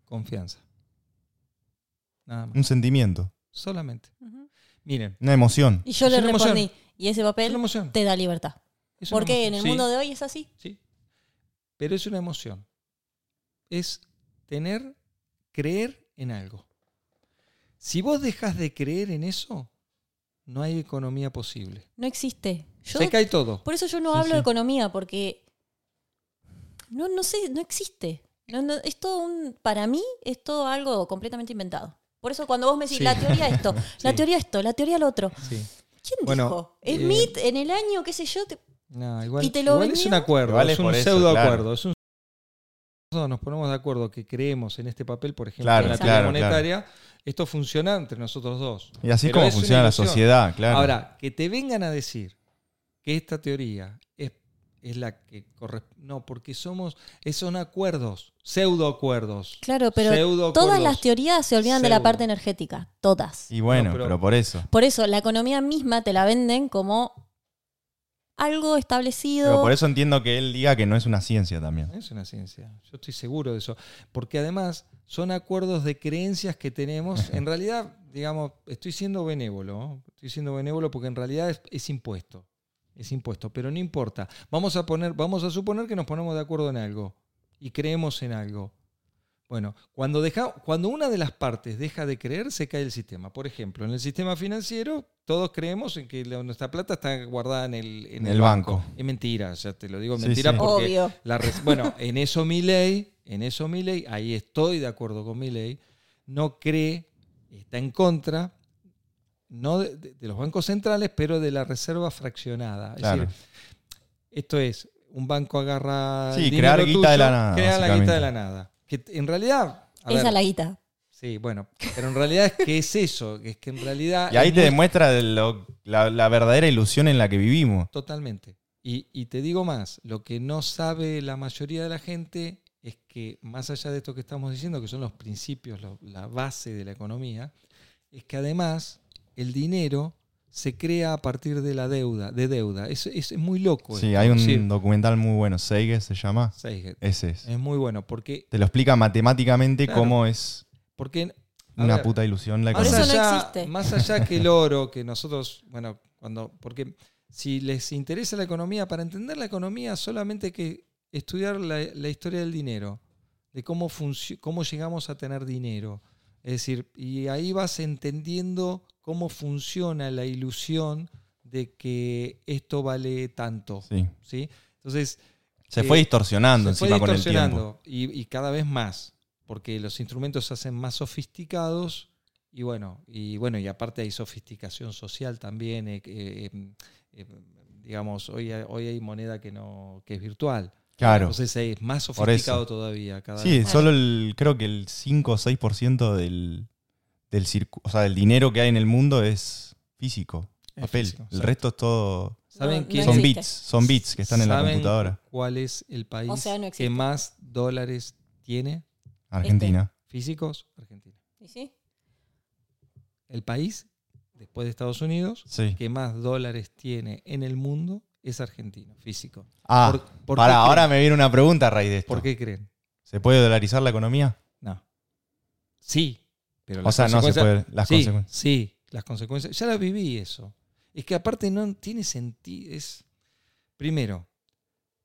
Confianza. Nada más. Un sentimiento, Solamente. Miren, una emoción. Y yo Es le emoción. respondí, y ese papel te da libertad. Es Porque en el Sí, mundo de hoy es así. Sí. Pero es una emoción. Es tener, creer en algo. Si vos dejas de creer en eso, no hay economía posible. No existe. Yo, Se cae todo. por eso yo no Sí, hablo sí. de economía, porque no, no sé, no existe. No, no, es todo un, para mí es todo algo completamente inventado. Por eso cuando vos me decís la teoría esto, la teoría esto, la teoría lo otro. Sí. ¿Quién Bueno, dijo? eh, Smith en el año, qué sé yo. te- No, igual, ¿Y te lo igual es un acuerdo, Igual es es un eso, pseudo claro. acuerdo. Es un nosotros nos ponemos de acuerdo que creemos en este papel, por ejemplo, Claro, en la claro, monetaria, esto funciona entre nosotros dos. Y así es Pero como es funciona la sociedad, claro. Ahora, que te vengan a decir que esta teoría es, es la que corresponde. No, porque somos. son acuerdos, pseudo acuerdos. Claro, pero Pseudo todas las teorías se olvidan de la parte energética. Todas. y bueno, No, pero- pero, por eso. Por eso, la economía misma te la venden como algo establecido. Pero por eso entiendo que él diga que no es una ciencia también. Es una ciencia, yo estoy seguro de eso. Porque además son acuerdos de creencias que tenemos. En realidad, digamos, estoy siendo benévolo. ¿no? Estoy siendo benévolo porque en realidad es, es impuesto. Es impuesto, pero no importa. Vamos a, poner, vamos a suponer que nos ponemos de acuerdo en algo y creemos en algo. Bueno, cuando, deja, cuando una de las partes deja de creer, se cae el sistema. Por ejemplo, en el sistema financiero, todos creemos en que la- nuestra plata está guardada en el, en En el banco. Es mentira, ya te lo digo, Sí, mentira sí. porque Obvio. la bueno, en eso mi ley, en eso mi ley, ahí estoy de acuerdo con mi ley, no cree, está en contra, no de, de- de los bancos centrales, pero de la reserva fraccionada. Es Claro. decir, esto es, un banco agarra. Sí, el crear guita de la nada, Crear la guita de la nada. Que en realidad. a Esa ver, es la guita. Sí, bueno, pero en realidad es que es eso, es que en realidad. Y ahí te muy- demuestra lo- la, la verdadera ilusión en la que vivimos. Totalmente. Y, y te digo más, lo que no sabe la mayoría de la gente es que más allá de esto que estamos diciendo, que son los principios, lo- la base de la economía, es que además el dinero se crea a partir de la deuda, de deuda. Es, es muy loco. Sí, esto. hay un Sí, documental muy bueno, Seiges se llama. Seiget. Ese es. Es muy bueno, porque, Te lo explica matemáticamente Claro. cómo es porque una ver, puta ilusión la Por más no allá, existe. Más allá que el oro, que nosotros, bueno, cuando, porque si les interesa la economía, para entender la economía solamente hay que estudiar la, la historia del dinero, de cómo, cómo llegamos a tener dinero. Es decir, y ahí vas entendiendo cómo funciona la ilusión de que esto vale tanto. Sí. ¿sí? Entonces, Se Eh, fue distorsionando se fue encima con el tiempo. distorsionando y, y cada vez más, porque los instrumentos se hacen más sofisticados y bueno, y bueno, y aparte hay sofisticación social también, eh, eh, eh, eh, digamos, hoy, hay- hoy hay moneda que no, que es virtual. Claro. Entonces es más sofisticado todavía. Cada Sí, vez. solo el, creo que el 5 o 6% del, del, o sea, del dinero que hay en el mundo es físico, Es papel. físico, el resto es todo... ¿Saben No, son bits, son bits que están en la ¿Saben computadora. ¿Cuál es el país O sea, no que más dólares tiene Argentina. físicos? Argentina. ¿Y sí? El país, después de Estados Unidos, Sí. que más dólares tiene en el mundo es argentino, físico. Ah, ¿Por- por qué para, creen? ahora me viene una pregunta a raíz de esto. ¿Por qué creen? ¿Se puede dolarizar la economía? No. Sí, pero O las sea, no se puede. Las sí, consecuencias. sí, las consecuencias. Ya la viví eso. Es que aparte no tiene sentido. Es. Primero,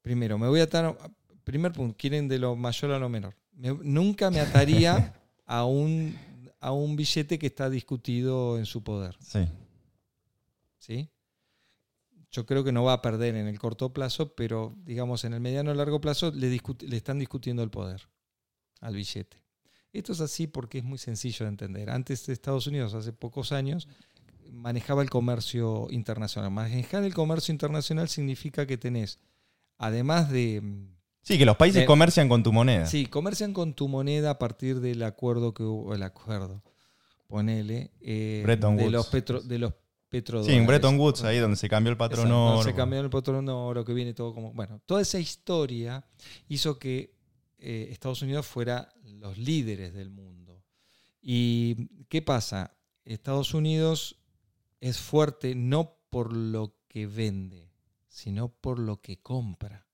primero, me voy a atar. Primer punto, quieren de lo mayor a lo menor. Me- nunca me ataría a un, a un billete que está discutido en su poder. Sí. ¿sí? Yo creo que no va a perder en el corto plazo, pero digamos en el mediano o largo plazo le, le están discutiendo el poder al billete. Esto es así porque es muy sencillo de entender. Antes de Estados Unidos, hace pocos años, manejaba el comercio internacional. Manejar el comercio internacional significa que tenés, además de... Sí, que los países De- comercian con tu moneda. Sí, comercian con tu moneda a partir del acuerdo que hubo, el acuerdo, ponele, eh, Bretton de Woods. los petro, de los Sí, petrodólares. en Bretton Woods, ahí donde se cambió el patrón oro. Se cambió el patrón oro, que viene todo como. Bueno, toda esa historia hizo que eh, Estados Unidos fuera los líderes del mundo. ¿Y qué pasa? Estados Unidos es fuerte no por lo que vende, sino por lo que compra.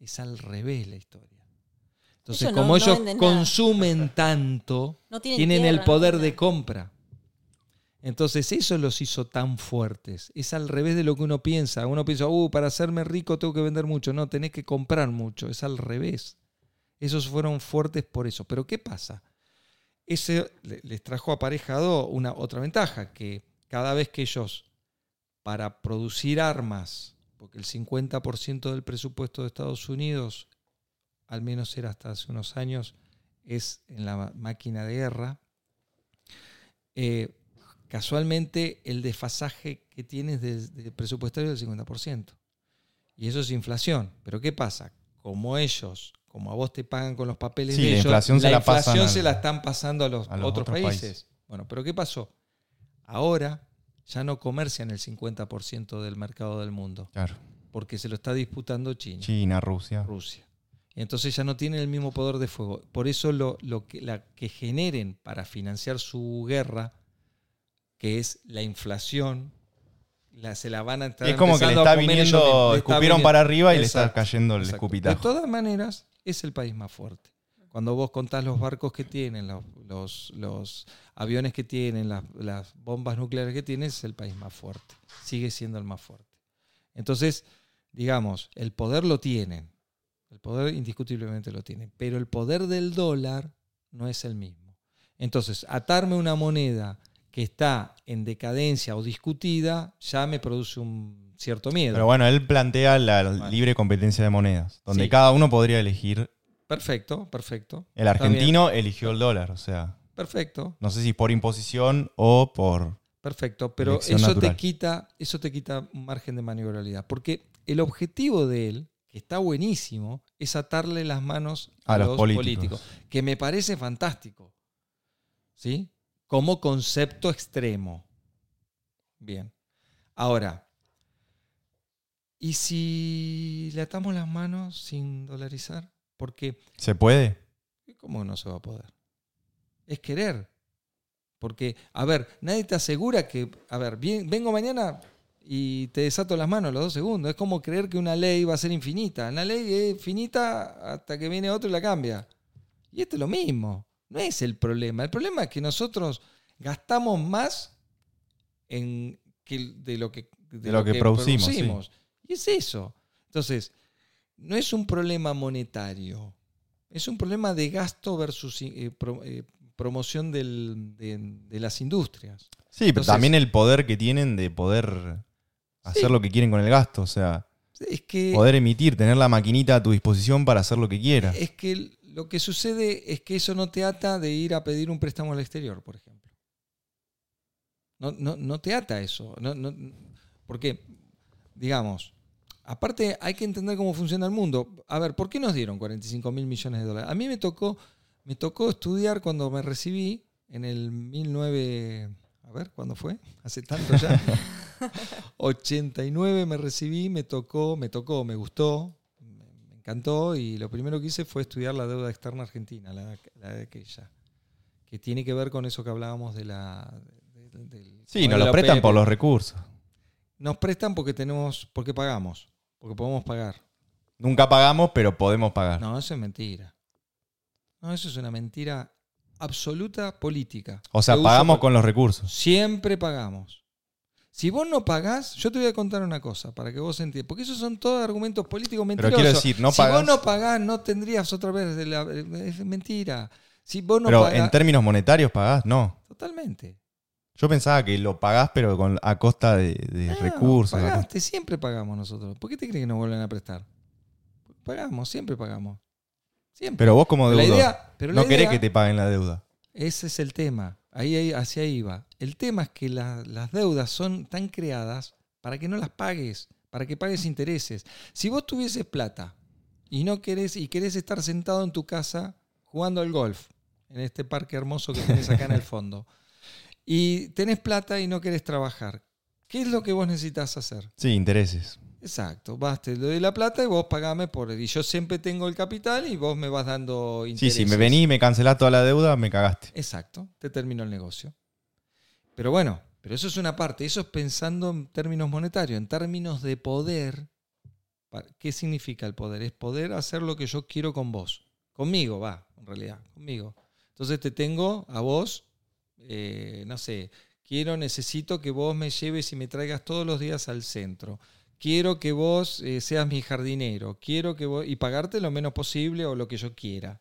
Es al revés la historia. Entonces, no- como no ellos nada. consumen tanto, No tienen, tienen el poder de compra. Entonces eso los hizo tan fuertes. Es al revés de lo que uno piensa. Uno piensa, uh, para hacerme rico tengo que vender mucho. No, tenés que comprar mucho. Es al revés. Esos fueron fuertes por eso. Pero ¿qué pasa? Ese le- les trajo aparejado una otra ventaja, que cada vez que ellos, para producir armas, porque el 50% del presupuesto de Estados Unidos, al menos era hasta hace unos años, es en la máquina de guerra, eh, casualmente el desfasaje que tienes de, de presupuestario es del 50%. Y eso es inflación. Pero ¿qué pasa? Como ellos, como a vos te pagan con los papeles Sí, de la ellos, inflación se la inflación se la están pasando a los, a los otros, otros países. países. Bueno, pero ¿qué pasó? Ahora ya no comercian el 50% del mercado del mundo, Claro. porque se lo está disputando China. China, Rusia. Rusia. Y entonces ya no tienen el mismo poder de fuego. Por eso lo, lo que, la que generen para financiar su guerra, que es la inflación, la, se la van a estar es como que le está ellos viniendo, está escupieron viniendo- para arriba y le está cayendo el exacto. escupitajo. De todas maneras, es el país más fuerte. Cuando vos contás los barcos que tienen, los, los- aviones que tienen, las, las bombas nucleares que tienen, es el país más fuerte. Sigue siendo el más fuerte. Entonces, digamos, el poder lo tienen. El poder indiscutiblemente lo tienen. Pero el poder del dólar no es el mismo. Entonces, atarme una moneda que está en decadencia o discutida ya me produce un cierto miedo. Pero bueno, él plantea la Bueno. libre competencia de monedas, donde Sí. cada uno podría elegir. Perfecto, perfecto. El argentino eligió el dólar, o sea, Perfecto, no sé si por imposición o por... perfecto. Pero eso natural. te, quita, eso te quita un margen de maniobrabilidad. Porque el objetivo de él, que está buenísimo, es atarle las manos a, A los los políticos. políticos. Que me parece fantástico. ¿Sí? Como concepto extremo. Bien. Ahora, ¿y si le atamos las manos sin dolarizar? Porque ¿Se puede? ¿Cómo no se va a poder? Es querer. Porque, a ver, nadie te asegura que, a ver, bien- vengo mañana y te desato las manos los dos segundos. Es como creer que una ley va a ser infinita. Una ley es finita hasta que viene otro y la cambia. Y esto es lo mismo. No es el problema. El problema es que nosotros gastamos más en que, de lo que, De lo que producimos, sí. Y es eso. Entonces, no es un problema monetario. Es un problema de gasto versus eh, pro- eh, promoción del- de, de las industrias. Sí, pero también el poder que tienen de poder hacer Sí. lo que quieren con el gasto, o sea, Es que, poder emitir, tener la maquinita a tu disposición para hacer lo que quieras. es que lo que sucede es que eso no te ata de ir a pedir un préstamo al exterior, por ejemplo. No, no, no te ata eso. No, no- porque, digamos, aparte hay que entender cómo funciona el mundo. A ver, ¿por qué nos dieron 45 mil millones de dólares? A mí me tocó, me tocó estudiar cuando me recibí en el 19... A ver, ¿cuándo fue? Hace tanto ya. 89 me recibí, me tocó, me tocó, me gustó, me encantó y lo primero que hice fue estudiar la deuda externa argentina, la, la de aquella, que tiene que ver con eso que hablábamos de la... de- de- del- Sí, nos lo prestan por los recursos. Nos prestan porque tenemos, porque pagamos, porque podemos pagar. Nunca pagamos, pero podemos pagar. No, eso es mentira. No, eso es una mentira absoluta política. o sea, pagamos con los recursos. Siempre pagamos. Si vos no pagás, yo te voy a contar una cosa para que vos entiendas. Porque esos son todos argumentos políticos Pero mentirosos. quiero decir, no si vos no pagás, no tendrías otra vez. de la- es mentira. Si vos no pero pagás. en términos monetarios pagás, no. Totalmente. Yo pensaba que lo pagás, pero con, a costa de, recursos. Pagaste, siempre pagamos nosotros. ¿Por qué te crees que nos vuelven a prestar? Pagamos, siempre pagamos. Siempre. Pero vos como la deudor, idea, pero la no querés idea- que te paguen la deuda. Ese es el tema. Ahí, ahí- hacia ahí va. El tema es que la- las deudas son tan creadas para que no las pagues, para que pagues intereses. Si vos tuvieses plata y no querés y querés estar sentado en tu casa jugando al golf en este parque hermoso que tenés acá en el fondo y tenés plata y no querés trabajar, ¿qué es lo que vos necesitas hacer? Sí, intereses. Exacto, vas, te doy la plata y vos pagame por y yo siempre tengo el capital y vos me vas dando Sí, intereses. si me venís y me cancelás toda la deuda, me cagaste. Exacto, te terminó el negocio. Pero bueno, pero eso es una parte, eso es pensando en términos monetarios, en términos de poder. ¿Qué significa el poder? Es poder hacer lo que yo quiero con vos. Conmigo, va, en realidad, conmigo. Entonces te tengo a vos, eh, no sé, quiero, necesito que vos me lleves y me traigas todos los días al centro. Quiero que vos eh, seas mi jardinero. Quiero que vos. y pagarte lo menos posible o lo que yo quiera.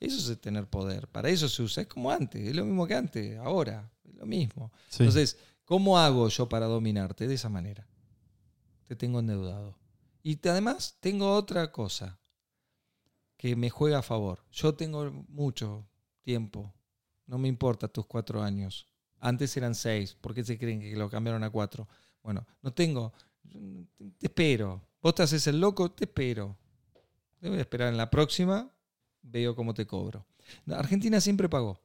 Eso es tener poder. Para eso se usa. Es como antes. Es lo mismo que antes. Ahora. Es lo mismo. Sí. Entonces, ¿cómo hago yo para dominarte? De esa manera. Te tengo endeudado. Y te- además tengo otra cosa que me juega a favor. Yo tengo mucho tiempo. No me importa tus cuatro años. Antes eran seis. ¿Por qué se creen que lo cambiaron a cuatro? Bueno, no tengo. Te espero. Vos te haces el loco, te espero. Te voy a esperar en la próxima. Veo cómo te cobro. Argentina siempre pagó.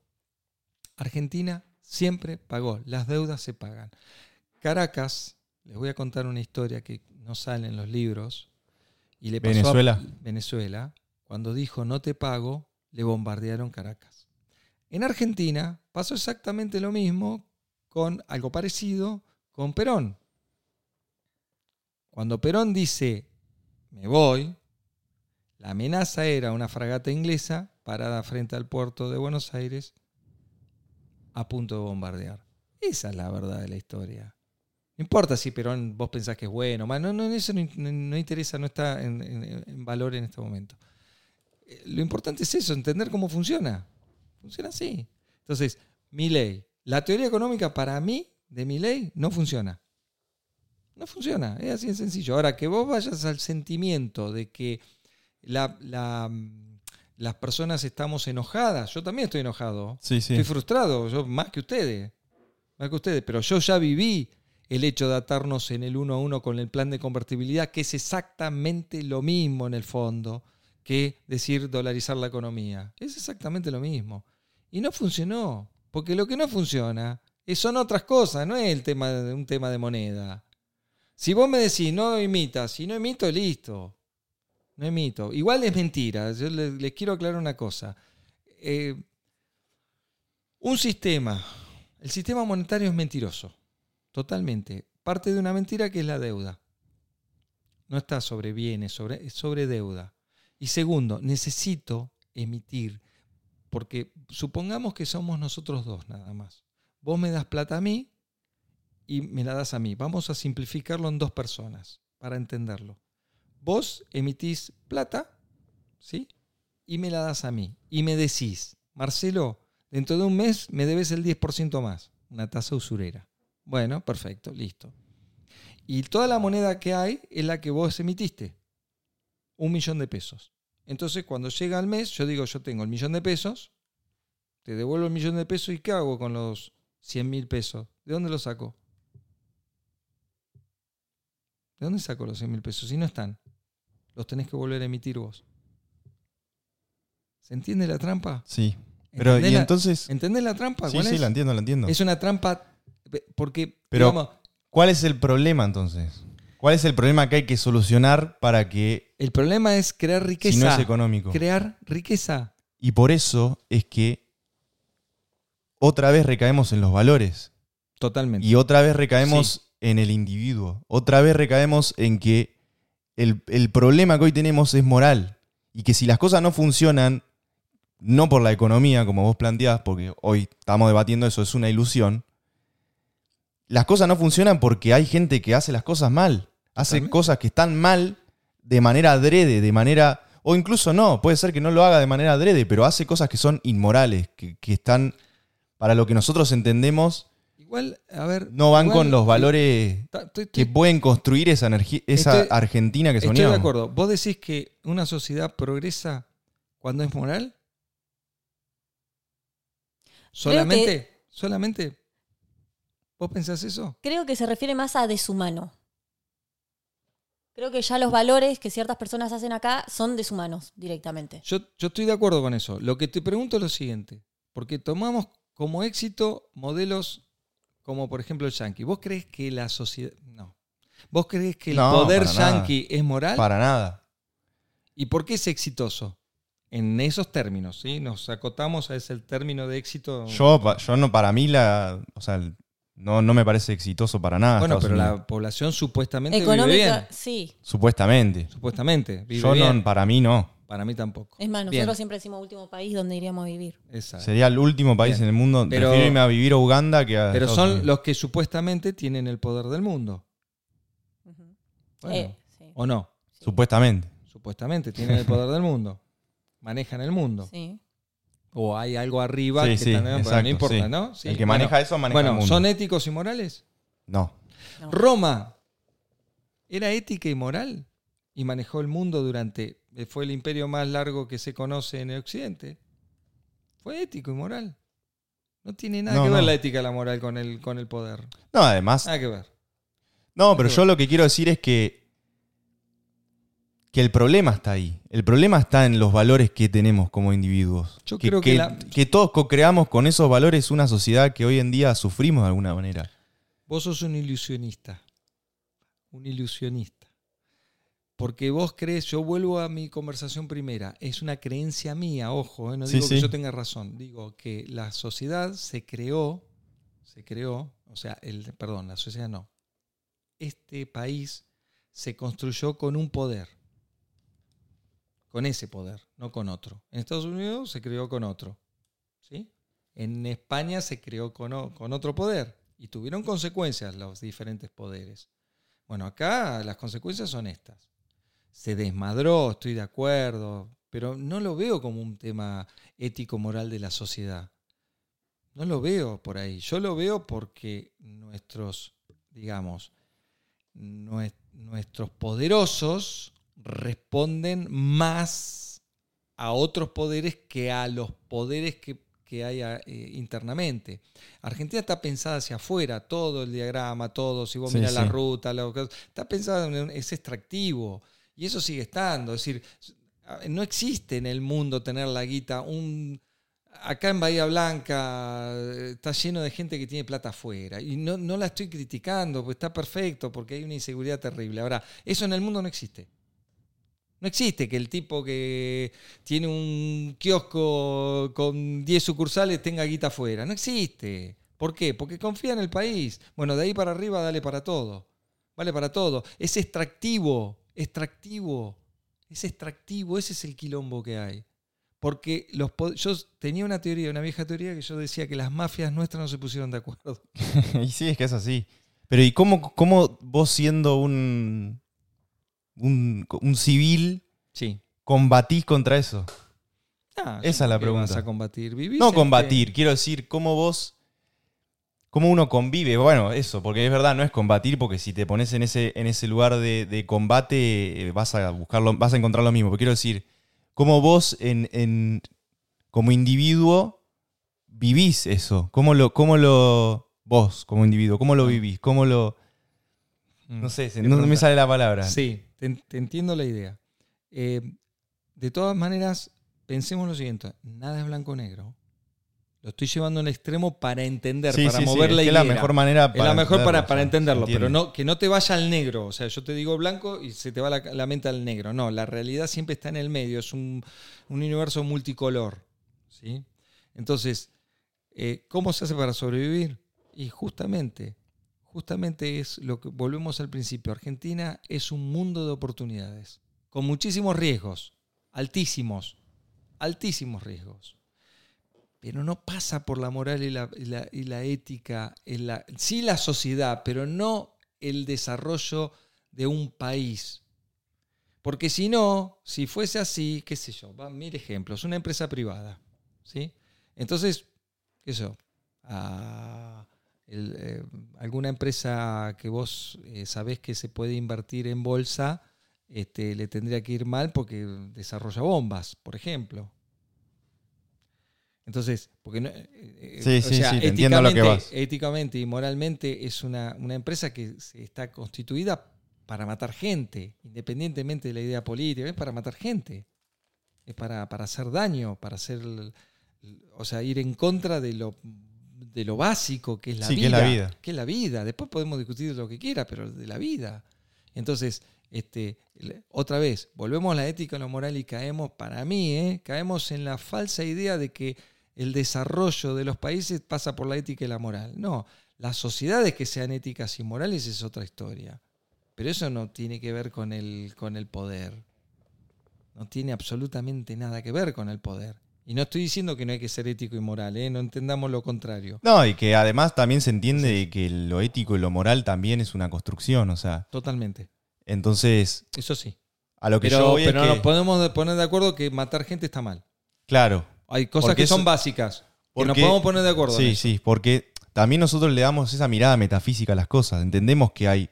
Argentina siempre pagó. Las deudas se pagan. Caracas, les voy a contar una historia que no sale en los libros. Y le pasó Venezuela. A Venezuela. Cuando dijo no te pago, le bombardearon Caracas. En Argentina pasó exactamente lo mismo con algo parecido con Perón. Cuando Perón dice me voy, la amenaza era una fragata inglesa parada frente al puerto de Buenos Aires a punto de bombardear. Esa es la verdad de la historia. No importa si Perón vos pensás que es bueno, no, no, eso no, interesa, no está en, valor en este momento. Eh, Lo importante es eso, entender cómo funciona. Funciona así. Entonces, mi ley, la teoría económica para mí de mi ley no funciona. No funciona, es así de sencillo. Ahora, que vos vayas al sentimiento de que la, la, las personas estamos enojadas, yo también estoy enojado, Sí, sí. estoy frustrado, yo más que ustedes, más que ustedes, pero yo ya viví el hecho de atarnos en el uno a uno con el plan de convertibilidad, que es exactamente lo mismo en el fondo que decir dolarizar la economía. Es exactamente lo mismo. Y no funcionó, porque lo que no funciona son otras cosas, no es el tema un tema de moneda. Si vos me decís, no imitas, si no imito, listo. No imito. Igual es mentira. Yo le- les, quiero aclarar una cosa. Eh, un sistema, el sistema monetario es mentiroso. Totalmente. Parte de una mentira que es la deuda. No está sobre bienes, sobre, sobre deuda. Y segundo, necesito emitir, porque supongamos que somos nosotros dos nada más. Vos me das plata a mí y me la das a mí. Vamos a simplificarlo en dos personas para entenderlo. Vos emitís plata, ¿sí? Y me la das a mí. Y me decís, Marcelo, dentro de un mes me debes el 10% más, una tasa usurera. Bueno, perfecto, listo. Y toda la moneda que hay es la que vos emitiste, un millón de pesos. Entonces, cuando llega el mes, yo digo, yo tengo el millón de pesos, te devuelvo el millón de pesos y ¿qué hago con los 100 mil pesos? ¿De dónde los saco? ¿De dónde saco los 100 mil pesos? Si no están, los tenés que volver a emitir vos. ¿Se entiende la trampa? Sí. Pero, ¿Entendés y la- entonces. ¿Entendés la trampa? Sí, ¿Cuál sí, es? la entiendo, la entiendo. Es una trampa porque, Pero- digamos, ¿Cuál es el problema entonces? ¿Cuál es el problema que hay que solucionar para que, el problema es crear riqueza. si no es económico? Crear riqueza. Y por eso es que otra vez recaemos en los valores. Totalmente. Y otra vez recaemos en el individuo. Otra vez recaemos en que el, el problema que hoy tenemos es moral. Y que si las cosas no funcionan, no por la economía, como vos planteás, porque hoy estamos debatiendo eso, es una ilusión. Las cosas no funcionan porque hay gente que hace las cosas mal. Hace cosas que están mal de manera adrede, de manera. O incluso no, puede ser que no lo haga de manera adrede, pero hace cosas que son inmorales, que, que están. Para lo que nosotros entendemos, Igual, a ver. no van igual- con los valores estoy- que pueden construir esa energía, esa Estoy- Argentina que Estoy de soñamos. acuerdo. ¿Vos decís que una sociedad progresa cuando es moral? ¿Solamente? ¿Solamente? ¿Vos pensás eso? Creo que se refiere más a deshumano. Creo que ya los valores que ciertas personas hacen acá son deshumanos directamente. Yo, yo estoy de acuerdo con eso. Lo que te pregunto es lo siguiente. Porque tomamos como éxito modelos como por ejemplo el yankee. ¿Vos crees que la sociedad... No. ¿Vos crees que el No, poder nada. yankee es moral? Para nada. ¿Y por qué es exitoso? En esos términos, ¿sí? Nos acotamos a ese término de éxito. Yo, pa- yo no, para mí, la, o sea, el- no, no me parece exitoso para nada. bueno, Estados pero Unidos. la población supuestamente vive bien. Económica, sí. Supuestamente. Supuestamente. Vive Yo bien. no, para mí no. Para mí tampoco. Es más, Bien. nosotros siempre decimos último país donde iríamos a vivir. Exacto. Sería el último país Bien. en el mundo. Pero- Prefiero irme a vivir a Uganda que a. Pero Estados son Unidos. los que supuestamente tienen el poder del mundo. Ujú. Bueno, Eh, sí. ¿O no? Supuestamente. Supuestamente tienen el poder del mundo. Manejan el mundo. Sí. O hay algo arriba Sí, que sí, bueno, exacto, no importa, sí. ¿no? Sí, El que bueno. maneja eso maneja Bueno, el mundo. ¿son éticos y morales? No. No. Roma era ética y moral y manejó el mundo durante. eh, Fue el imperio más largo que se conoce en el occidente. Fue ético y moral. No tiene nada No, que ver no. la ética y la moral con el, con el poder. No, además. Nada que ver. No, Pero- yo lo que quiero decir es que. Que el problema está ahí. El problema está en los valores que tenemos como individuos. Yo creo que la- que todos co-creamos con esos valores una sociedad que hoy en día sufrimos de alguna manera. Vos sos un ilusionista. Un ilusionista. Porque vos crees, yo vuelvo a mi conversación primera, es una creencia mía, ojo, eh, no Sí, digo que sí. yo tenga razón, digo que la sociedad se creó, se creó, o sea, el, perdón, la sociedad no. Este país se construyó con un poder, con ese poder, no con otro. En Estados Unidos se creó con otro, ¿sí? En España se creó con, con otro poder y tuvieron consecuencias los diferentes poderes. Bueno, acá las consecuencias son estas. Se desmadró, estoy de acuerdo, pero no lo veo como un tema ético-moral de la sociedad. No lo veo por ahí. Yo lo veo porque nuestros, digamos, nue- nuestros poderosos responden más a otros poderes que a los poderes que, que hay eh, internamente. Argentina está pensada hacia afuera, todo el diagrama, todo, si vos Sí, mirás la ruta, está pensado, en, es extractivo. Y eso sigue estando. Es decir, no existe en el mundo tener la guita. Un, acá en Bahía Blanca eh, está lleno de gente que tiene plata afuera. Y no, no la estoy criticando, porque está perfecto, porque hay una inseguridad terrible. Ahora, eso en el mundo no existe. No existe que el tipo que tiene un kiosco con 10 sucursales tenga guita afuera. No existe. ¿Por qué? Porque confía en el país. Bueno, de ahí para arriba dale para todo. Vale para todo. Es extractivo. Extractivo. Es extractivo. Ese es el quilombo que hay. Porque los yo tenía una teoría, una vieja teoría, que yo decía que las mafias nuestras no se pusieron de acuerdo. y sí, es que es así. Pero ¿y cómo, cómo vos siendo un, un, un civil Sí. combatís contra eso? Ah, Esa es la ¿qué vas pregunta. a combatir? Vivís No combatir, quiero decir, cómo vos, cómo uno convive. Bueno, eso, porque es verdad, no es combatir, porque si te pones en ese, en ese lugar de, de combate, eh, vas a buscarlo, vas a encontrar lo mismo. Pero quiero decir, cómo vos en, en- como individuo vivís eso. ¿Cómo lo, cómo lo, vos como individuo, cómo lo vivís? ¿Cómo lo. No sé, se- no me sale la palabra. Sí, te, te entiendo la idea. Eh, de todas maneras, pensemos lo siguiente: nada es blanco-negro. Lo estoy llevando al extremo para entender, Sí, para sí, mover la idea. es la mejor manera Es la mejor para, entenderlo, para o entenderlo, pero no, que no te vaya al negro. O sea, yo te digo blanco y se te va la, la mente al negro. No, la realidad siempre está en el medio. Es un, un universo multicolor. ¿sí? Entonces, eh, ¿cómo se hace para sobrevivir? Y justamente, justamente es lo que volvemos al principio. Argentina es un mundo de oportunidades, con muchísimos riesgos, altísimos, altísimos riesgos pero no pasa por la moral y la, ética, sí la sociedad, pero no el desarrollo de un país. Porque si no, si fuese así, qué sé yo, va, mil ejemplos, una empresa privada, ¿sí? Entonces, yo, a el, eh, alguna empresa que vos eh, sabés que se puede invertir en bolsa, este, le tendría que ir mal porque desarrolla bombas, por ejemplo. Entonces, porque no, eh, eh, Sí, o sí, sea, sí, entiendo lo que éticamente- vas. éticamente y moralmente es una, una empresa que se está constituida para matar gente, independientemente de la idea política, es para matar gente, es para, para hacer daño, para hacer, o sea, ir en contra de lo, de lo básico que es la Sí, que vida. es la vida. que es la vida. Después podemos discutir lo que quiera, pero de la vida. Entonces, este, otra vez, volvemos a la ética y lo moral y caemos, para mí, ¿eh? caemos en la falsa idea de que el desarrollo de los países pasa por la ética y la moral. No, las sociedades que sean éticas y morales es otra historia. Pero eso no tiene que ver con el, con el poder. No tiene absolutamente nada que ver con el poder. Y no estoy diciendo que no hay que ser ético y moral, ¿eh? no entendamos lo contrario. No, y que además también se entiende de que lo ético y lo moral también es una construcción, o sea, Totalmente. entonces, Eso sí. a lo que yo voy pero es que, nos podemos de- poner de acuerdo que matar gente está mal. claro, Hay cosas que son eso- básicas. Que nos podemos poner de acuerdo. Sí, sí, porque también nosotros le damos esa mirada metafísica a las cosas. Entendemos que hay,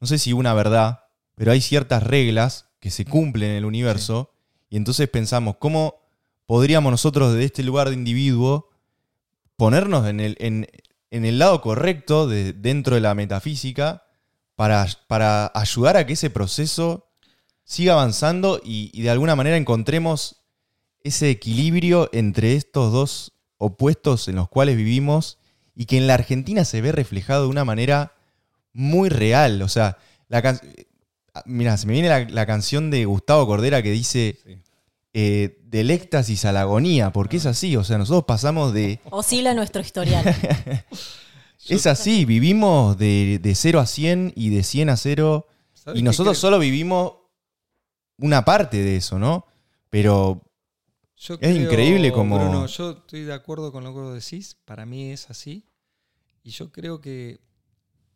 no sé si una verdad, pero hay ciertas reglas que se cumplen en el universo y entonces pensamos, ¿cómo podríamos nosotros desde este lugar de individuo ponernos en el, en, el lado correcto de, dentro de la metafísica para, para ayudar a que ese proceso siga avanzando y, de alguna manera encontremos ese equilibrio entre estos dos opuestos en los cuales vivimos y que en la Argentina se ve reflejado de una manera muy real. O sea, la can- mira, se me viene la, canción de Gustavo Cordera que dice. Eh, del éxtasis a la agonía, porque es así. O sea, nosotros pasamos de... Oscila nuestro historial. Es así, vivimos de, de 0 a 100 y de 100 a 0 ¿Sabes y nosotros creo? solo vivimos una parte de eso, ¿no? Pero Yo Es increíble como- Bruno, yo estoy de acuerdo con lo que vos decís. Para mí es así. Y yo creo que.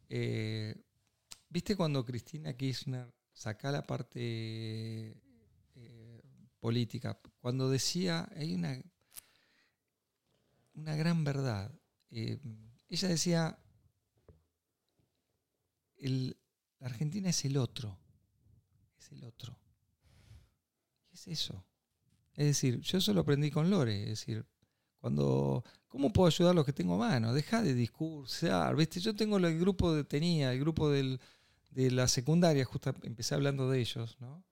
eh, ¿Viste cuando Cristina Kirchner saca la parte política? Cuando decía. Hay una. Una gran verdad. Eh, ella decía. El, la Argentina es el otro. Es el otro. ¿Qué es eso? Es decir, yo eso lo aprendí con Lore. Es decir, cuando. ¿Cómo puedo ayudar a los que tengo a mano? Deja de discursar. ¿viste? Yo tengo el grupo de. Tenía el grupo del- de la secundaria, justo empecé hablando de ellos, ¿no?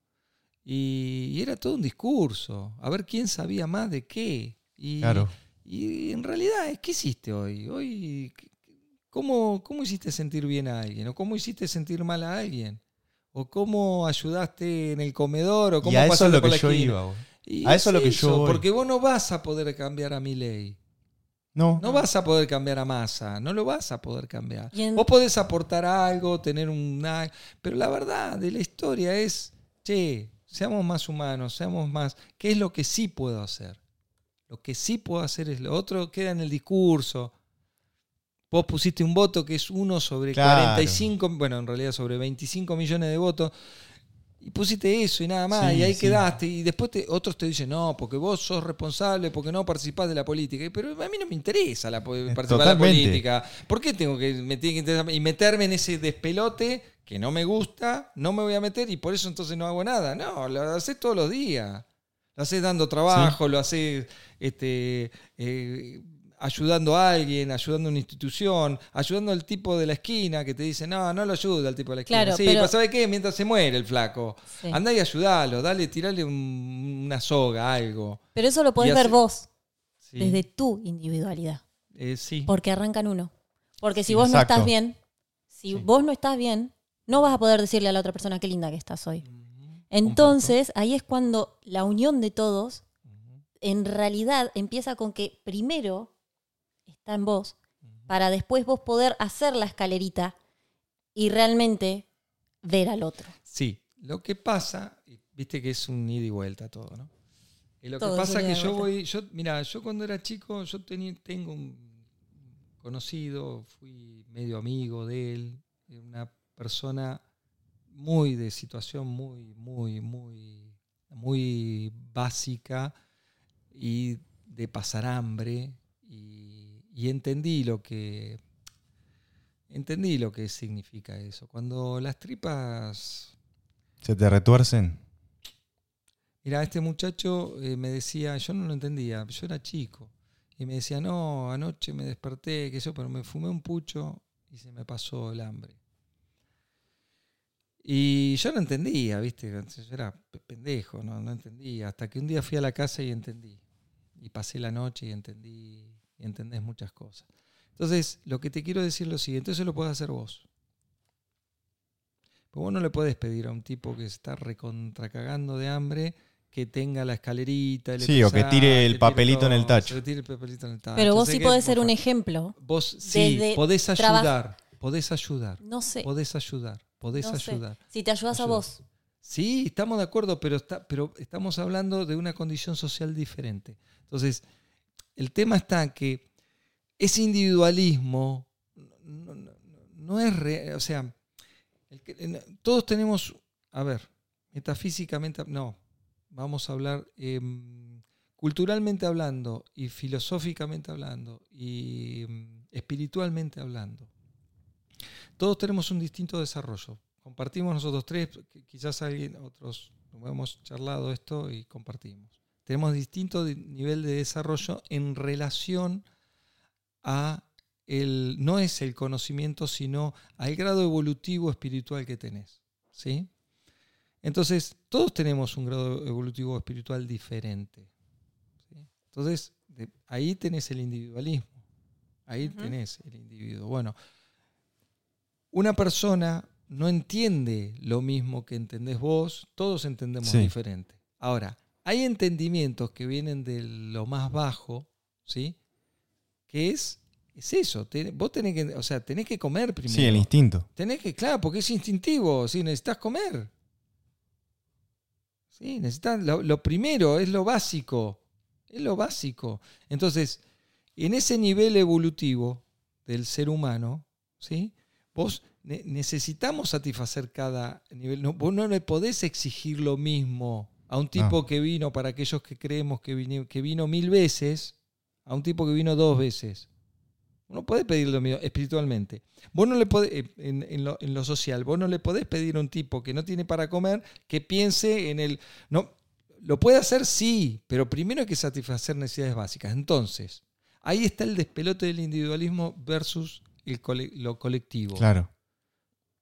Y, y era todo un discurso. A ver quién sabía más de qué. Y, claro, y en realidad, ¿qué hiciste hoy? Hoy, ¿cómo, ¿cómo hiciste sentir bien a alguien? ¿O cómo hiciste sentir mal a alguien? ¿O cómo ayudaste en el comedor? ¿O cómo y a eso es lo que yo esquina? iba. Y A eso es lo que eso, yo voy. Porque vos no vas a poder cambiar a mi ley. No, No vas a poder cambiar a masa, no lo vas a poder cambiar. Vos podés aportar algo, tener una... Pero la verdad de la historia es, che, seamos más humanos, seamos más... ¿Qué es lo que sí puedo hacer? Lo que sí puedo hacer es lo otro, queda en el discurso. Vos pusiste un voto que es uno sobre Claro. 45, bueno, en realidad sobre 25 millones de votos. Y pusiste eso y nada más, Sí, y ahí sí. quedaste. Y después te- otros te dicen, no, porque vos sos responsable, porque no participás de la política. Pero a mí no me interesa la, po- participar de la política. ¿Por qué tengo que me tiene que interesar- y meterme en ese despelote que no me gusta? No me voy a meter y por eso entonces no hago nada. No, lo haces todos los días. Lo haces dando trabajo, lo haces este, eh, ayudando a alguien, ayudando a una institución, ayudando al tipo de la esquina que te dice, no, no lo ayuda al tipo de la esquina. Claro, sí, pero- ¿sabes qué? Mientras se muere el flaco. Sí. Andá y ayudalo, dale, tirale un- una soga, algo. Pero eso lo podés ver vos, Sí. desde tu individualidad. Eh, sí. Porque arrancan uno. Porque si Sí, vos exacto. no estás bien, si Sí. vos no estás bien, no vas a poder decirle a la otra persona qué linda que estás hoy. Entonces, ahí es cuando la unión de todos, en realidad, empieza con que primero está en vos, para después vos poder hacer la escalerita y realmente ver al otro. Sí, lo que pasa, viste que es un ida y vuelta todo, ¿no? Y lo Todo que pasa es que yo voy, yo, mira, yo cuando era chico, yo tenía, tengo un conocido, fui medio amigo de él, una persona muy de situación muy, muy, muy, muy básica y de pasar hambre y, y entendí lo que entendí lo que significa eso. Cuando las tripas se te retuercen. Mira, este muchacho eh, me decía, yo no lo entendía, yo era chico, y me decía, no, anoche me desperté, que yo, pero me fumé un pucho y se me pasó el hambre. Y yo no entendía, ¿viste? Yo era pe- pendejo, no, no entendía, hasta que un día fui a la casa y entendí. Y pasé la noche y entendí, y entendés muchas cosas. Entonces, lo que te quiero decir es lo siguiente, eso lo puedes hacer vos. Pero vos no le puedes pedir a un tipo que se está recontracagando de hambre que tenga la escalerita. el Sí, o que tire el tire papelito en el tacho. que tire el papelito en el tacho. Pero vos sí podés vos ser un ejemplo. Vos sí, podés ayudar, podés ayudar, No sé. podés ayudar, podés no sé. ayudar. Si te ayudas a vos. Sí, estamos de acuerdo, pero, está, pero estamos hablando de una condición social diferente. Entonces, el tema está que ese individualismo no, no- no es real. O sea, el que- en- todos tenemos, a ver, metafísicamente, no, vamos a hablar em, culturalmente hablando y filosóficamente hablando y em, espiritualmente hablando. Todos tenemos un distinto desarrollo. Compartimos nosotros tres, qui- quizás alguien, otros, hemos charlado esto y compartimos. Tenemos distinto di- nivel de desarrollo en relación a el, no es el conocimiento, sino al grado evolutivo espiritual que tenés. ¿sí? Entonces, todos tenemos un grado evolutivo espiritual diferente. Entonces, ahí tenés el individualismo. Ahí tenés el individuo. Bueno, una persona no entiende lo mismo que entendés vos, todos entendemos diferente. Ahora, hay entendimientos que vienen de lo más bajo, ¿sí? Que es, es eso, vos tenés que, o sea, tenés que comer primero. Sí, el instinto. Tenés que, claro, porque es instintivo, sí, necesitas comer. Sí, necesitas, lo, primero, es lo básico, es lo básico. Entonces, en ese nivel evolutivo del ser humano, ¿sí? Vos necesitamos satisfacer cada nivel. No, vos no le podés exigir lo mismo a un tipo que vino, para aquellos que creemos que vino, que vino mil veces, a un tipo que vino dos veces. Uno puede pedir lo mismo espiritualmente. Vos no le podés, eh, en, lo, social, vos no le podés pedir a un tipo que no tiene para comer que piense en el. No, lo puede hacer, sí, pero primero hay que satisfacer necesidades básicas. Entonces, ahí está el despelote del individualismo versus el lo colectivo. Claro.